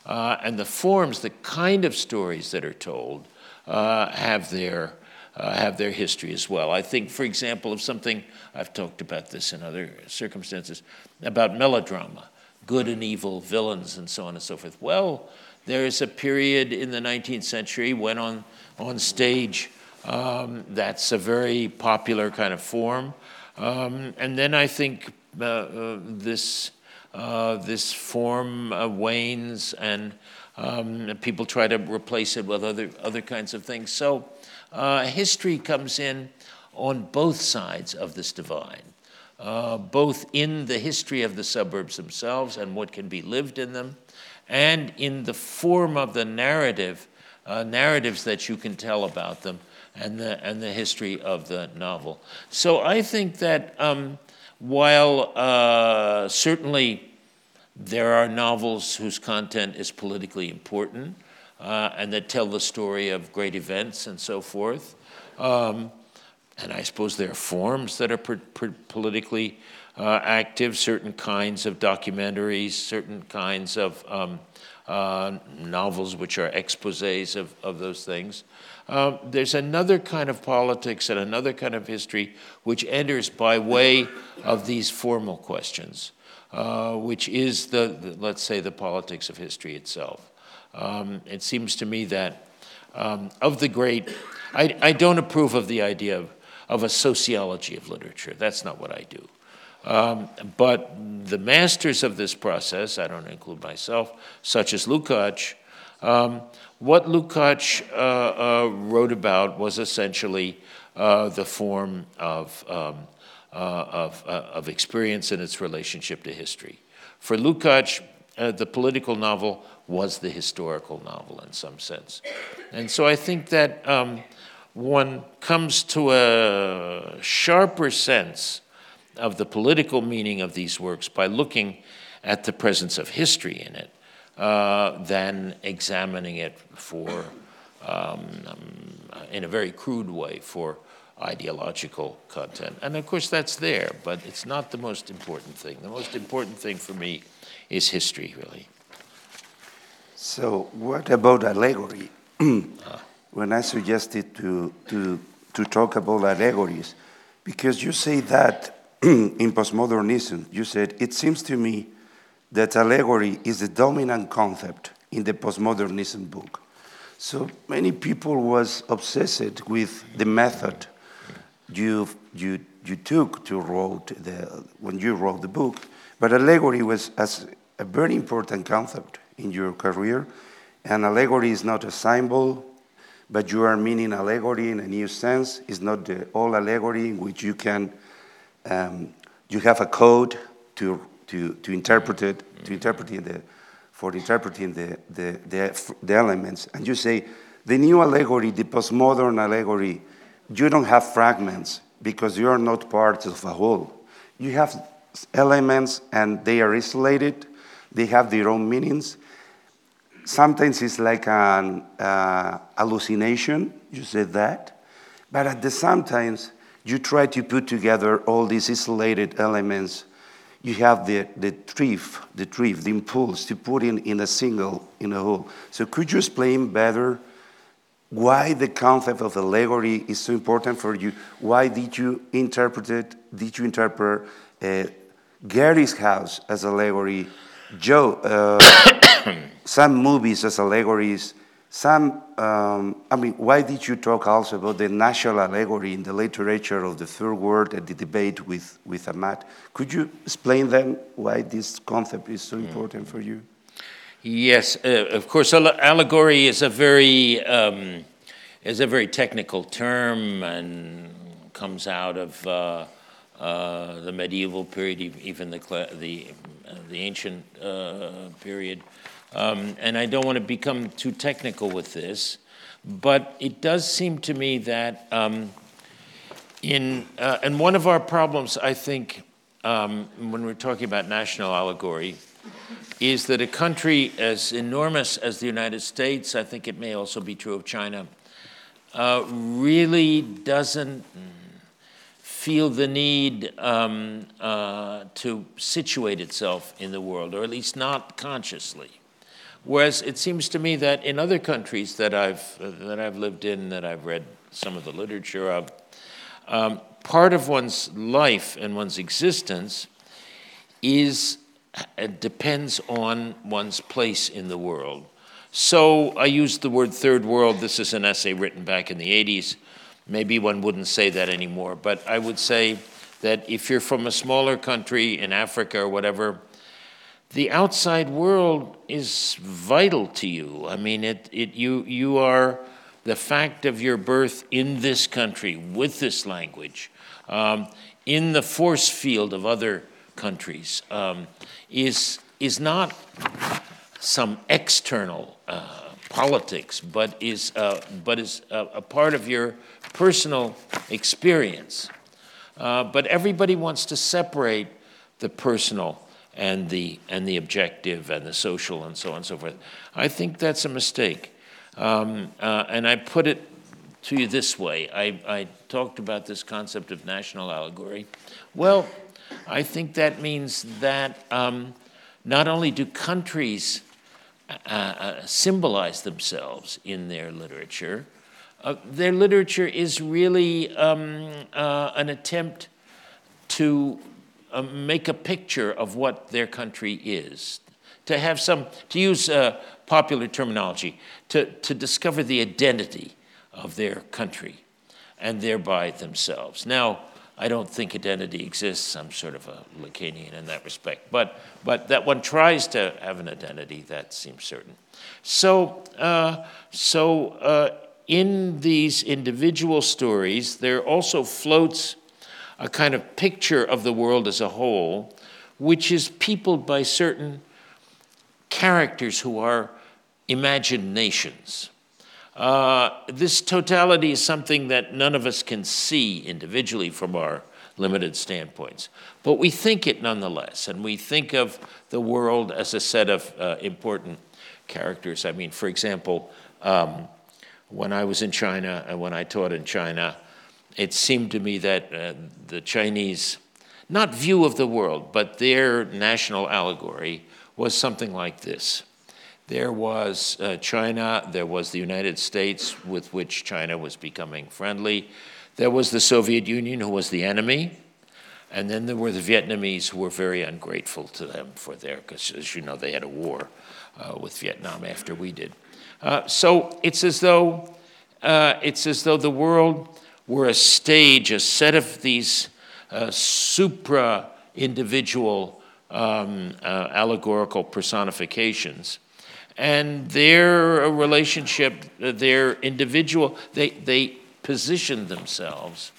Uh, and the forms, the kind of stories that are told, uh, have, their, uh, have their history as well. I think, for example, of something, I've talked about this in other circumstances, about melodrama, good and evil, villains, and so on and so forth. Well, there is a period in the 19th century when on, on stage um, that's a very popular kind of form. Um, and then I think uh, uh, this, uh, this form uh, wanes and um, people try to replace it with other, other kinds of things. So uh, history comes in on both sides of this divide. Uh, both in the history of the suburbs themselves and what can be lived in them, and in the form of the narrative, narratives that you can tell about them, and the, and the history of the novel. So I think that um, while uh, certainly there are novels whose content is politically important uh, and that tell the story of great events and so forth, um, and I suppose there are forms that are per, per politically uh, active, certain kinds of documentaries, certain kinds of um, uh, novels which are exposes of, of those things. Uh, there's another kind of politics and another kind of history which enters by way of these formal questions, uh, which is the, the, let's say, the politics of history itself. Um, it seems to me that um, of the great, I, I, don't approve of the idea of, of, a sociology of literature. That's not what I do. Um, but the masters of this process, I don't include myself, such as Lukács, um, what Lukács uh, uh, wrote about was essentially uh, the form of, um, uh, of, uh, of, experience and its relationship to history. For Lukács, uh, the political novel was the historical novel in some sense. And so I think that um, one comes to a sharper sense of the political meaning of these works by looking at the presence of history in it uh, than examining it for, um, um, in a very crude way, for ideological content. And of course, that's there, but it's not the most important thing. The most important thing for me is history, really. So, what about allegory? <clears throat> when I suggested to, to, to talk about allegories, because you say that <clears throat> in postmodernism, you said, it seems to me that allegory is the dominant concept in the postmodernism book. So many people was obsessed with the method you, you, you took to wrote the, when you wrote the book, but allegory was as a very important concept in your career. And allegory is not a symbol, but you are meaning allegory in a new sense. It's not the old allegory in which you can, um, you have a code to, to, to interpret it, to interpreting the, for interpreting the, the, the, the elements. And you say, the new allegory, the postmodern allegory, you don't have fragments because you are not part of a whole. You have elements and they are isolated, they have their own meanings. Sometimes it's like an uh, hallucination, you said that, but at the same time, you try to put together all these isolated elements. You have the, the drift, the drift, the impulse to put in, in a single, in a whole. So could you explain better why the concept of allegory is so important for you? Why did you interpret it? Did you interpret uh, Gehry's house as allegory? Joe, uh, <coughs> some movies as allegories. Some, um, I mean, why did you talk also about the national allegory in the literature of the third world and the debate with, with Ahmad? Could you explain them why this concept is so important for you? Yes, uh, of course. Allegory is a very um, is a very technical term and comes out of uh, uh, the medieval period, even the the uh, the ancient uh, period. Um, and I don't want to become too technical with this, but it does seem to me that um, in uh, and one of our problems, I think, um, when we're talking about national allegory is that a country as enormous as the United States, I think it may also be true of China, uh, really doesn't feel the need um, uh, to situate itself in the world, or at least not consciously. Whereas it seems to me that in other countries that I've, uh, that I've lived in, that I've read some of the literature of, um, part of one's life and one's existence is uh, depends on one's place in the world. So I used the word third world. This is an essay written back in the 80s. Maybe one wouldn't say that anymore, but I would say that if you're from a smaller country in Africa or whatever, the outside world is vital to you. I mean, it, it, you, you are the fact of your birth in this country with this language, um, in the force field of other countries um, is, is not some external uh, politics, but is, uh, but is a, a, part of your personal experience. Uh, but everybody wants to separate the personal and the, and the objective and the social and so on and so forth. I think that's a mistake. Um, uh, and I put it to you this way I, I talked about this concept of national allegory. Well, I think that means that um, not only do countries uh, uh, symbolize themselves in their literature, uh, their literature is really um, uh, an attempt to make a picture of what their country is, to have some, to use uh, popular terminology, to, to discover the identity of their country and thereby themselves. Now, I don't think identity exists. I'm sort of a Lacanian in that respect. But, but that one tries to have an identity, that seems certain. So, uh, so uh, in these individual stories, there also floats a kind of picture of the world as a whole, which is peopled by certain characters who are imagined nations. Uh, this totality is something that none of us can see individually from our limited standpoints. But we think it nonetheless, and we think of the world as a set of uh, important characters. I mean, for example, um, when I was in China and when I taught in China, it seemed to me that uh, the Chinese, not view of the world, but their national allegory was something like this. There was uh, China, there was the United States, with which China was becoming friendly. There was the Soviet Union, who was the enemy. And then there were the Vietnamese, who were very ungrateful to them for their, because as you know, they had a war uh, with Vietnam after we did. Uh, so it's as though uh, it's as though the world were a stage, a set of these uh, supra individual um, uh, allegorical personifications. And their relationship, their individual, they, they position themselves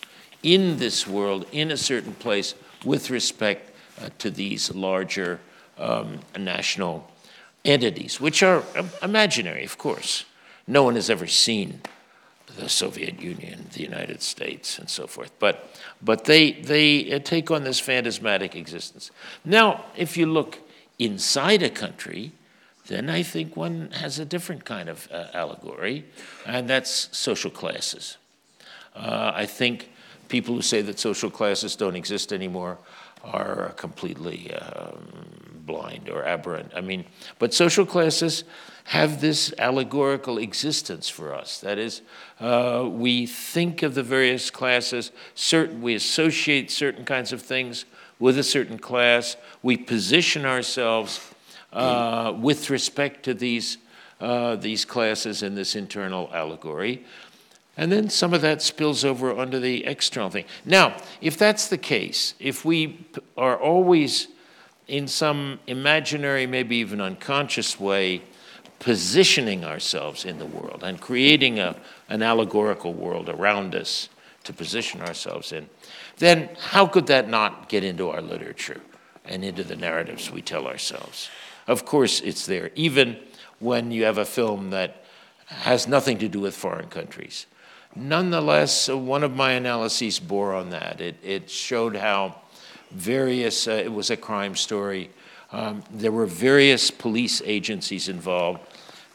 in this world, in a certain place, with respect uh, to these larger um, national entities, which are um, imaginary, of course. No one has ever seen the Soviet Union, the United States, and so forth. But, but they, they uh, take on this phantasmatic existence. Now, if you look inside a country, then I think one has a different kind of uh, allegory, and that's social classes. Uh, I think people who say that social classes don't exist anymore are completely um, blind or aberrant. I mean, but social classes have this allegorical existence for us. That is, uh, we think of the various classes, certain, we associate certain kinds of things with a certain class, we position ourselves uh, with respect to these, uh, these classes in this internal allegory. And then some of that spills over onto the external thing. Now, if that's the case, if we are always in some imaginary, maybe even unconscious way, positioning ourselves in the world and creating a, an allegorical world around us to position ourselves in, then how could that not get into our literature and into the narratives we tell ourselves? Of course, it's there, even when you have a film that has nothing to do with foreign countries. Nonetheless, one of my analyses bore on that. It, it showed how various, uh, it was a crime story. Um, there were various police agencies involved.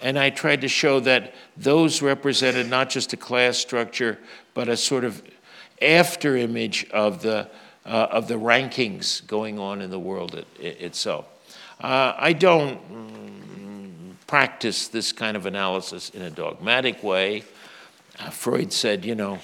And I tried to show that those represented not just a class structure, but a sort of after image of the, uh, of the rankings going on in the world it, it, itself. Uh, I don't mm, practice this kind of analysis in a dogmatic way. Uh, Freud said, you know,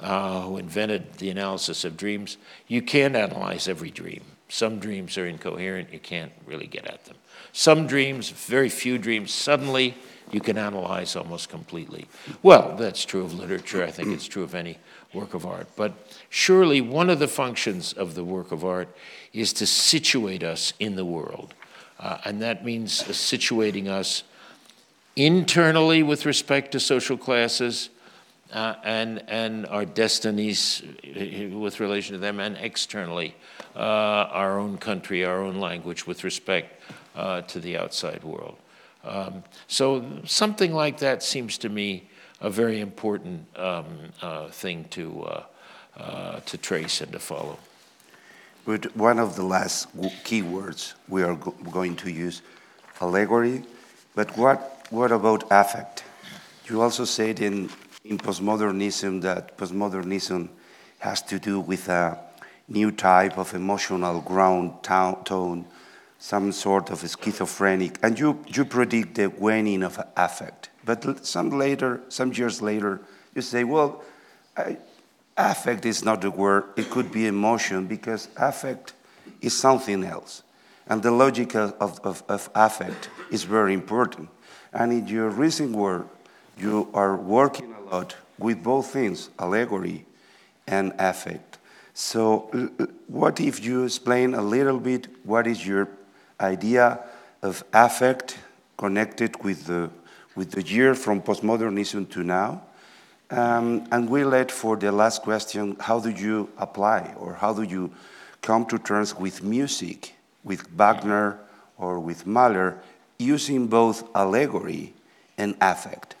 uh, who invented the analysis of dreams, you can't analyze every dream. Some dreams are incoherent, you can't really get at them. Some dreams, very few dreams, suddenly you can analyze almost completely. Well, that's true of literature, I think it's true of any work of art. But surely one of the functions of the work of art is to situate us in the world. Uh, and that means uh, situating us internally with respect to social classes, uh, and, and our destinies uh, with relation to them, and externally, uh, our own country, our own language with respect uh, to the outside world. Um, so, something like that seems to me a very important um, uh, thing to, uh, to trace and to follow. But one of the last key words we are go going to use allegory, but what, what about affect? You also said in in postmodernism that postmodernism has to do with a new type of emotional ground tone, some sort of schizophrenic, and you, you predict the waning of affect. But some later, some years later, you say, well, I, affect is not the word, it could be emotion because affect is something else. And the logic of, of, of affect is very important. And in your recent work, you are working a lot with both things, allegory and affect. So, what if you explain a little bit what is your idea of affect connected with the, with the year from postmodernism to now? Um, and we let for the last question how do you apply or how do you come to terms with music, with Wagner or with Mahler using both allegory and affect?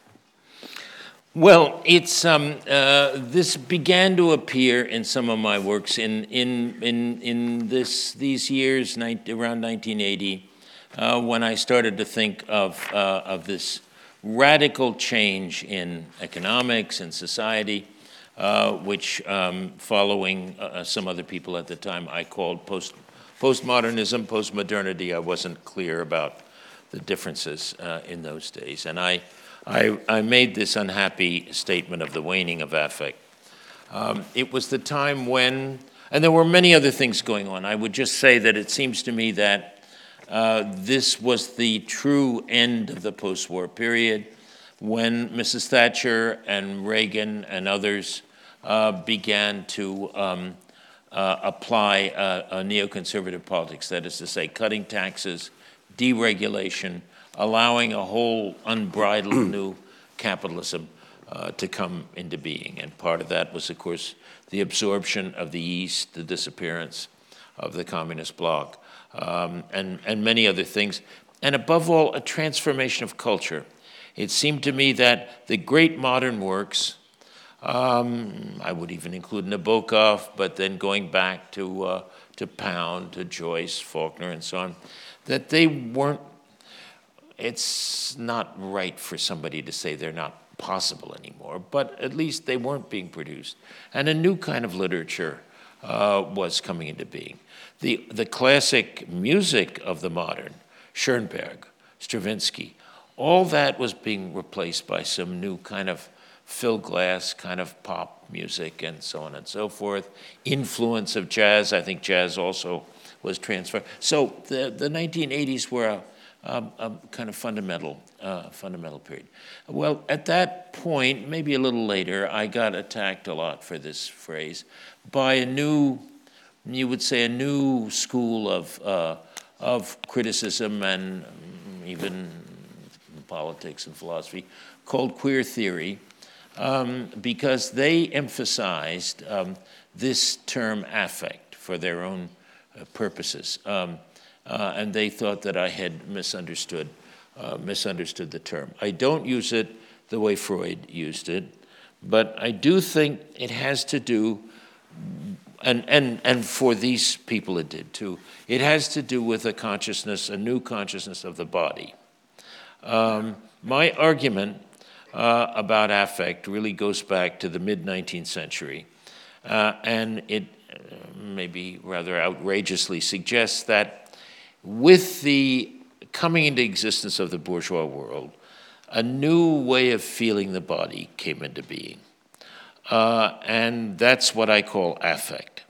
Well, it's um, uh, this began to appear in some of my works in in in in this these years around 1980, uh, when I started to think of uh, of this radical change in economics and society, uh, which, um, following uh, some other people at the time, I called post postmodernism, postmodernity. I wasn't clear about the differences uh, in those days, and I. I, I made this unhappy statement of the waning of affect. Um, it was the time when, and there were many other things going on. I would just say that it seems to me that uh, this was the true end of the post war period when Mrs. Thatcher and Reagan and others uh, began to um, uh, apply a neoconservative politics, that is to say, cutting taxes, deregulation, allowing a whole unbridled <clears throat> new capitalism uh, to come into being. And part of that was, of course, the absorption of the East, the disappearance of the communist bloc, um, and, and many other things. And above all, a transformation of culture. It seemed to me that the great modern works, um, I would even include Nabokov, but then going back to, uh, to Pound, to Joyce, Faulkner, and so on, that they weren't it's not right for somebody to say they're not possible anymore, but at least they weren't being produced. And a new kind of literature uh, was coming into being. The, the classic music of the modern, Schoenberg, Stravinsky, all that was being replaced by some new kind of Phil Glass kind of pop music and so on and so forth. Influence of jazz, I think jazz also was transferred. So the, the 1980s were a, um, a kind of fundamental, uh, fundamental period. Well, at that point, maybe a little later, I got attacked a lot for this phrase by a new, you would say, a new school of, uh, of criticism and even politics and philosophy called queer theory. Um, because they emphasized um, this term affect for their own uh, purposes. Um, uh, and they thought that I had misunderstood, uh, misunderstood the term. I don't use it the way Freud used it, but I do think it has to do, and, and, and for these people it did too, it has to do with a consciousness, a new consciousness of the body. Um, my argument uh, about affect really goes back to the mid 19th century, uh, and it uh, maybe rather outrageously suggests that with the coming into existence of the bourgeois world, a new way of feeling the body came into being. Uh, and that's what I call affect.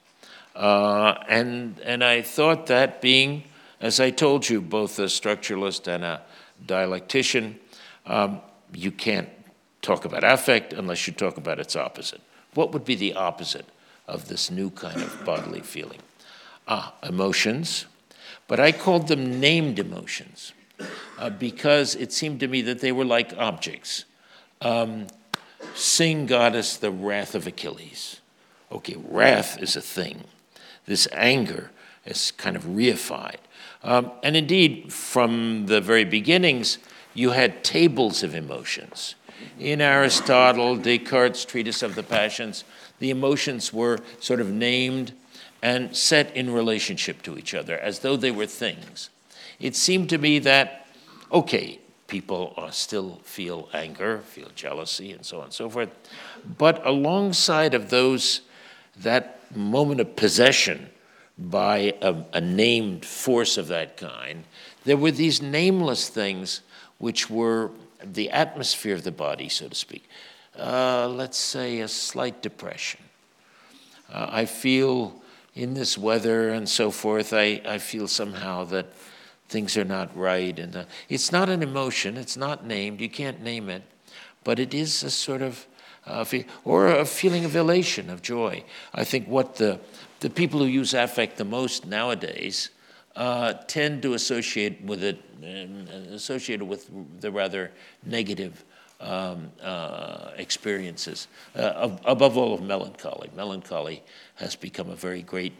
Uh, and, and I thought that being, as I told you, both a structuralist and a dialectician, um, you can't talk about affect unless you talk about its opposite. What would be the opposite of this new kind of bodily feeling? Ah, emotions, but I called them named emotions uh, because it seemed to me that they were like objects. Um, sing, goddess, the wrath of Achilles. Okay, wrath is a thing. This anger is kind of reified. Um, and indeed, from the very beginnings, you had tables of emotions. In Aristotle, Descartes' Treatise of the Passions, the emotions were sort of named and set in relationship to each other as though they were things. It seemed to me that, okay, people still feel anger, feel jealousy, and so on and so forth, but alongside of those, that moment of possession by a, a named force of that kind, there were these nameless things which were the atmosphere of the body, so to speak. Uh, let's say a slight depression. Uh, I feel in this weather and so forth, I, I feel somehow that things are not right. And uh, it's not an emotion, it's not named, you can't name it, but it is a sort of, uh, or a feeling of elation, of joy. I think what the, the people who use affect the most nowadays uh, tend to associate with it, associated with the rather negative um, uh, experiences, uh, above all of melancholy. Melancholy has become a very great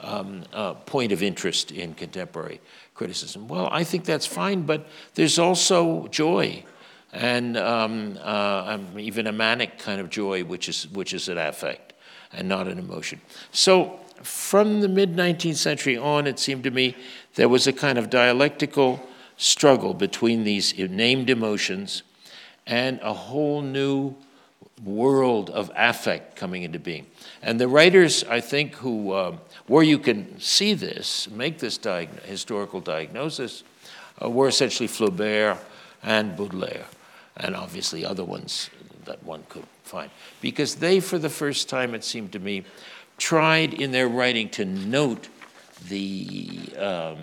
um, uh, point of interest in contemporary criticism. Well, I think that's fine, but there's also joy and um, uh, um, even a manic kind of joy, which is, which is an affect and not an emotion. So from the mid 19th century on, it seemed to me there was a kind of dialectical struggle between these named emotions and a whole new world of affect coming into being. And the writers, I think, who, uh, where you can see this, make this diag- historical diagnosis, uh, were essentially Flaubert and Baudelaire, and obviously other ones that one could find. Because they, for the first time, it seemed to me, tried in their writing to note the, um,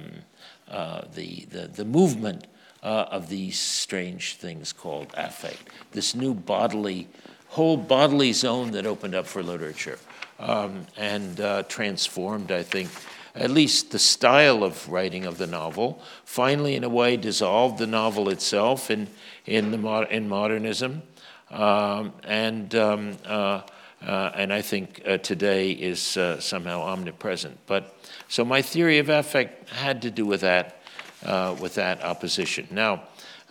uh, the, the, the, movement uh, of these strange things called affect, this new bodily, whole bodily zone that opened up for literature um, and uh, transformed, I think, at least the style of writing of the novel. Finally, in a way, dissolved the novel itself in, in, the, in modernism. Um, and um, uh, uh, and I think uh, today is uh, somehow omnipresent. But so my theory of affect had to do with that, uh, with that opposition. Now,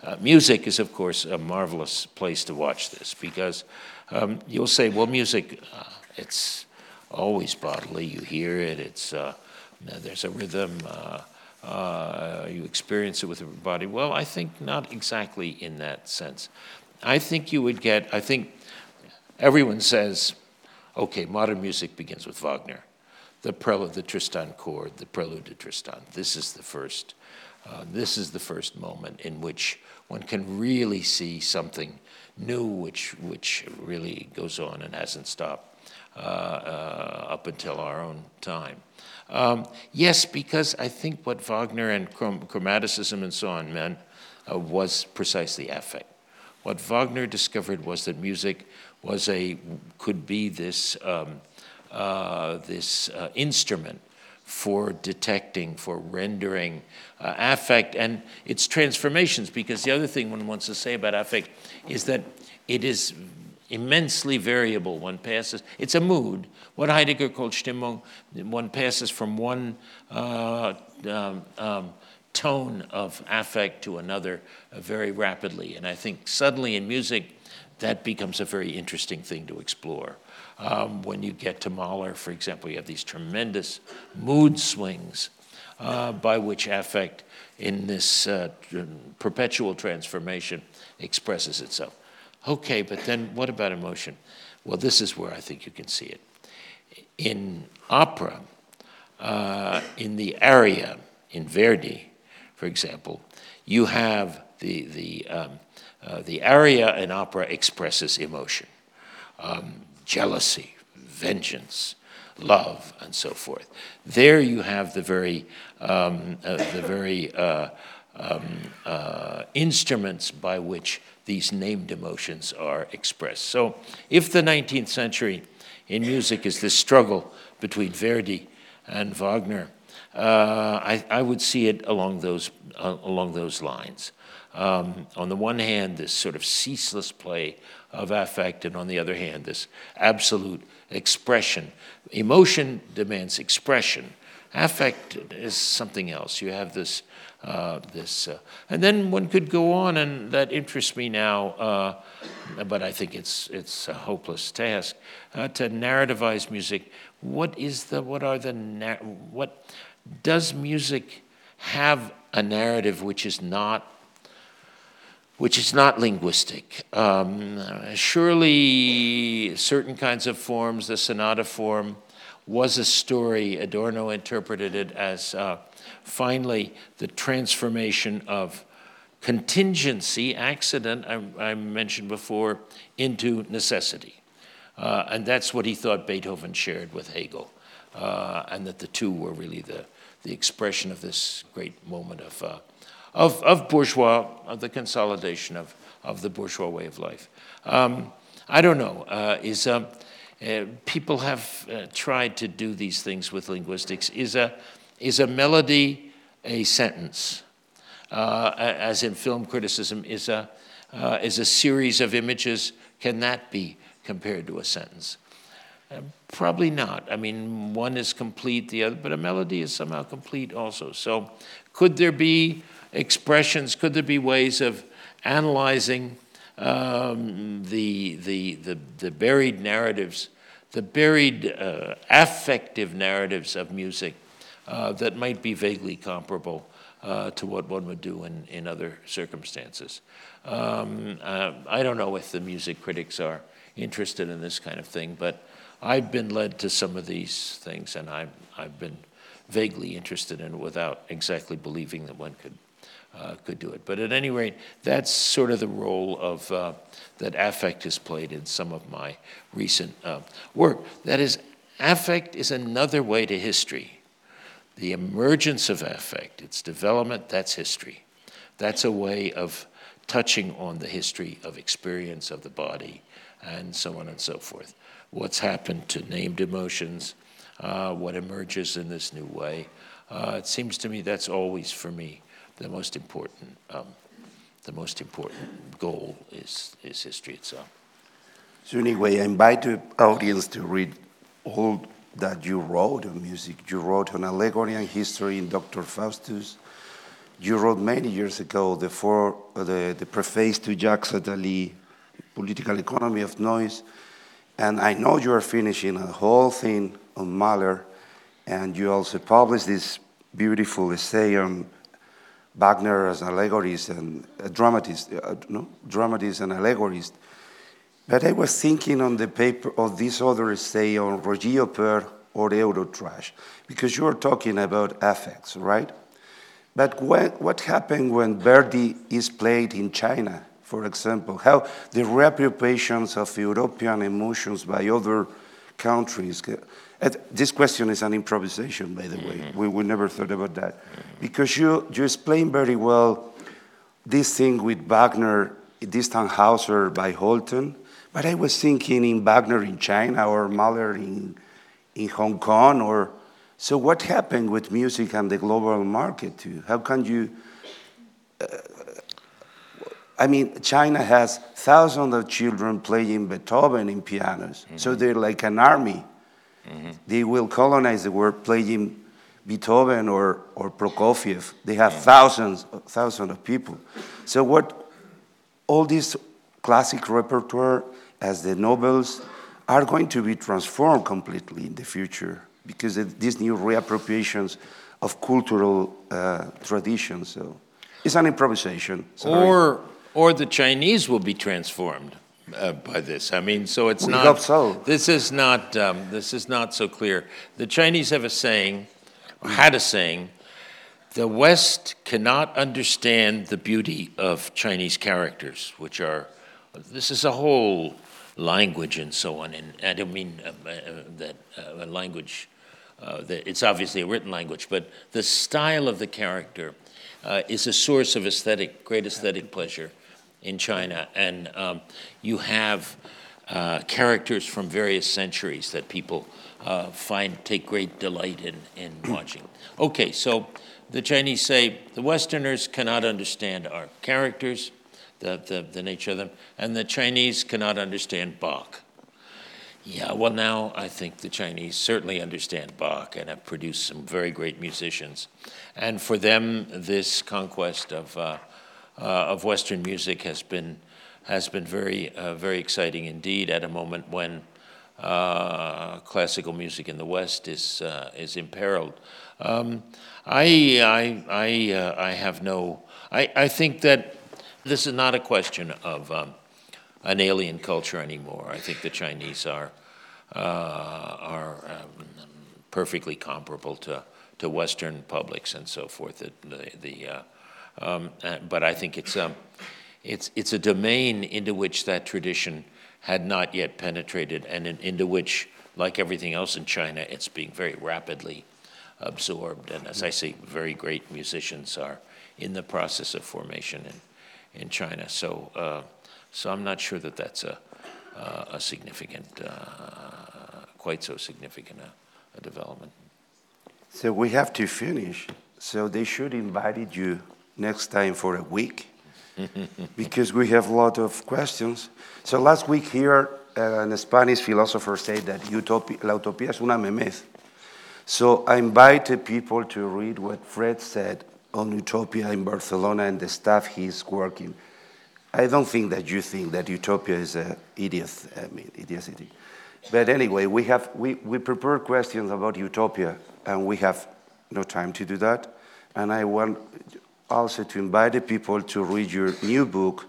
uh, music is of course a marvelous place to watch this because um, you'll say, well, music, uh, it's always bodily. You hear it. It's there's a rhythm. you experience it with your body. Well, I think not exactly in that sense. I think you would get. I think everyone says Okay, modern music begins with Wagner. The prelude, the Tristan chord, the prelude to Tristan. This is the first. Uh, this is the first moment in which one can really see something new, which which really goes on and hasn't stopped uh, uh, up until our own time. Um, yes, because I think what Wagner and chrom- chromaticism and so on meant uh, was precisely affect. What Wagner discovered was that music was a could be this um, uh, this uh, instrument for detecting, for rendering uh, affect and its transformations. Because the other thing one wants to say about affect is that it is immensely variable. One passes, it's a mood. What Heidegger called Stimmung, one passes from one uh, um, um, tone of affect to another uh, very rapidly. And I think suddenly in music, that becomes a very interesting thing to explore. Um, when you get to Mahler, for example, you have these tremendous mood swings uh, by which affect in this uh, perpetual transformation expresses itself. Okay, but then what about emotion? Well, this is where I think you can see it. In opera, uh, in the aria, in Verdi, for example, you have the, the um, uh, the aria in opera expresses emotion um, jealousy, vengeance, love, and so forth. There you have the very, um, uh, the very uh, um, uh, instruments by which these named emotions are expressed. So, if the 19th century in music is this struggle between Verdi and Wagner, uh, I, I, would see it along those, uh, along those lines. Um, on the one hand, this sort of ceaseless play of affect, and on the other hand, this absolute expression. Emotion demands expression. Affect is something else. You have this, uh, this, uh, and then one could go on, and that interests me now, uh, but I think it's it's a hopeless task uh, to narrativize music. What is the? What are the? What does music have a narrative which is not which is not linguistic. Um, surely, certain kinds of forms, the sonata form, was a story. Adorno interpreted it as uh, finally the transformation of contingency, accident, I, I mentioned before, into necessity. Uh, and that's what he thought Beethoven shared with Hegel, uh, and that the two were really the, the expression of this great moment of uh, of, of bourgeois, of the consolidation of, of the bourgeois way of life. Um, I don't know. Uh, is uh, uh, people have uh, tried to do these things with linguistics? Is a is a melody a sentence? Uh, as in film criticism, is a uh, is a series of images. Can that be compared to a sentence? probably not. I mean, one is complete, the other, but a melody is somehow complete also. So, could there be expressions? Could there be ways of analyzing um, the, the, the, the, buried narratives, the buried uh, affective narratives of music uh, that might be vaguely comparable uh, to what one would do in, in other circumstances? Um, uh, I don't know if the music critics are interested in this kind of thing, but I've been led to some of these things, and I've, I've been vaguely interested in it without exactly believing that one could, uh, could do it. But at any rate, that's sort of the role of, uh, that affect has played in some of my recent uh, work. That is, affect is another way to history. The emergence of affect, its development, that's history. That's a way of touching on the history of experience of the body and so on and so forth what's happened to named emotions, uh, what emerges in this new way. Uh, it seems to me that's always for me the most important. Um, the most important goal is, is history itself. So anyway, I invite the audience to read all that you wrote on music. You wrote on allegory and history in Dr. Faustus. You wrote many years ago the, for, uh, the, the preface to Jacques Attali, Political Economy of Noise. And I know you are finishing a whole thing on Mahler, and you also published this beautiful essay on Wagner as allegories and a dramatist, uh, no, dramatist and allegorist. But I was thinking on the paper of this other essay on Regieoper or Eurotrash, because you are talking about affects, right? But when, what happened when Verdi is played in China? for example, how the reappropriations of European emotions by other countries. This question is an improvisation, by the way. Mm-hmm. We, we never thought about that. Mm-hmm. Because you, you explain very well this thing with Wagner, this Tannhäuser by Holton. But I was thinking in Wagner in China or Mahler in, in Hong Kong. or So, what happened with music and the global market too? How can you uh, I mean, China has thousands of children playing Beethoven in pianos. Mm-hmm. So they're like an army. Mm-hmm. They will colonize the world playing Beethoven or, or Prokofiev. They have mm-hmm. thousands, thousands of people. So what all this classic repertoire as the novels are going to be transformed completely in the future because of these new reappropriations of cultural uh, traditions. So it's an improvisation. Sorry. Or or the Chinese will be transformed uh, by this. I mean, so it's we not. So. This is not. Um, this is not so clear. The Chinese have a saying, or had a saying. The West cannot understand the beauty of Chinese characters, which are. This is a whole language and so on. And I don't mean uh, uh, that uh, language. Uh, that it's obviously a written language, but the style of the character uh, is a source of aesthetic, great aesthetic pleasure in China, and um, you have uh, characters from various centuries that people uh, find take great delight in, in <clears throat> watching. Okay, so the Chinese say the Westerners cannot understand our characters, the, the, the nature of them, and the Chinese cannot understand Bach. Yeah, well, now I think the Chinese certainly understand Bach and have produced some very great musicians. And for them, this conquest of uh, uh, of Western music has been has been very uh, very exciting indeed. At a moment when uh, classical music in the West is is imperiled. Um, I I I I have no. I, I think that this is not a question of um, an alien culture anymore. I think the Chinese are uh, are um, perfectly comparable to, to Western publics and so forth. The the, the uh, um, uh, but I think it's, um, it's, it's a domain into which that tradition had not yet penetrated and in, into which, like everything else in China, it's being very rapidly absorbed. And as I say, very great musicians are in the process of formation in, in China. So, uh, so I'm not sure that that's a, uh, a significant, uh, quite so significant a, a development. So we have to finish. So they should invite you next time for a week <laughs> because we have a lot of questions. So last week here uh, a Spanish philosopher said that utopia, la utopía es una memez. So I invited people to read what Fred said on Utopia in Barcelona and the staff he's working. I don't think that you think that Utopia is an idiot, I mean, idiocy. But anyway, we have we, we prepared questions about Utopia, and we have no time to do that. And I want also to invite the people to read your new book.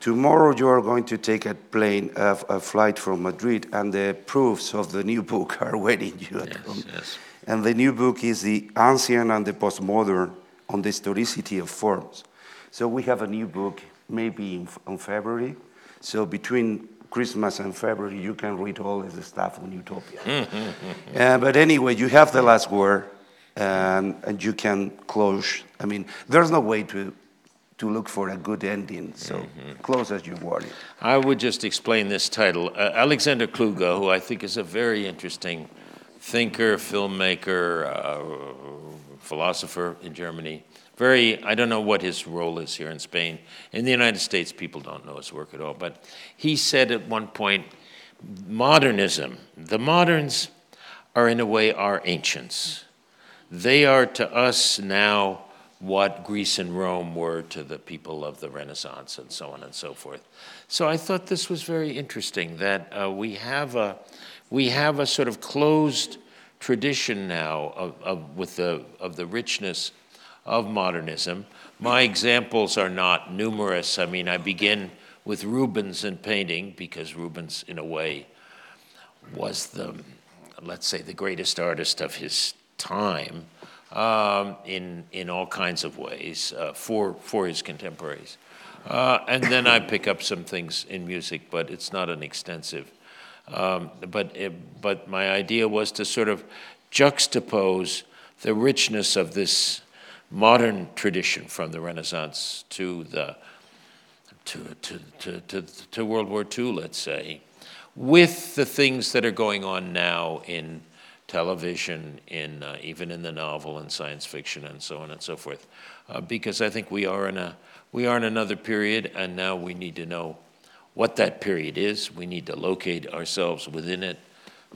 Tomorrow you are going to take a plane, a, a flight from Madrid, and the proofs of the new <laughs> book are waiting you at Yes, home. yes. And the new book is The Ancient and the Postmodern on the Historicity of Forms. So we have a new book maybe in, in February. So between Christmas and February, you can read all of the stuff on Utopia. <laughs> Uh, but anyway, you have the last word, and, and you can close. I mean, there's no way to, to look for a good ending, so close as you want it. I would just explain this title. Uh, Alexander Kluge, who I think is a very interesting thinker, filmmaker, uh, philosopher in Germany. Very, I don't know what his role is here in Spain. In the United States, people don't know his work at all. But he said at one point, modernism, the moderns are in a way our ancients. They are to us now what Greece and Rome were to the people of the Renaissance and so on and so forth. So I thought this was very interesting that uh, we, have a, we have a sort of closed tradition now of, of, with the, of the richness of modernism. My examples are not numerous. I mean, I begin with Rubens and painting because Rubens, in a way, was the, let's say, the greatest artist of his time um, in, in all kinds of ways uh, for, for his contemporaries. Uh, and then I pick up some things in music, but it's not an extensive. Um, but, it, but my idea was to sort of juxtapose the richness of this modern tradition from the Renaissance to the to, to, to, to, to World War II, let's say, with the things that are going on now in television, in uh, even in the novel and science fiction, and so on and so forth. Uh, because I think we are in a we are in another period, and now we need to know what that period is. We need to locate ourselves within it,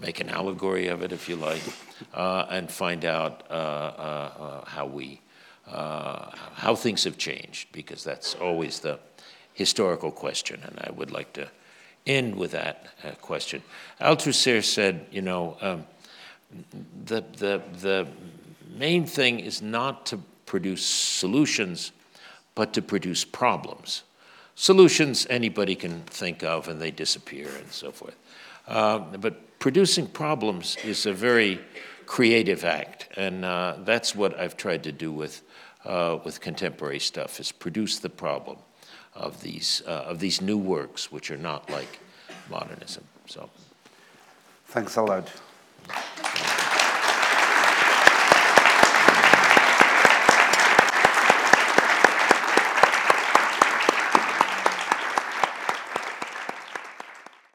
make an allegory of it, if you like, uh, and find out uh, uh, uh, how we how things have changed. Because that's always the historical question, and I would like to end with that uh, question. Althusser said, you know, um, the, the, the main thing is not to produce solutions, but to produce problems. Solutions anybody can think of and they disappear and so forth. Uh, but producing problems is a very creative act, and uh, that's what I've tried to do with, uh, with contemporary stuff, is produce the problem of these, uh, of these new works, which are not like modernism. So. Thanks a lot. ハハハハ!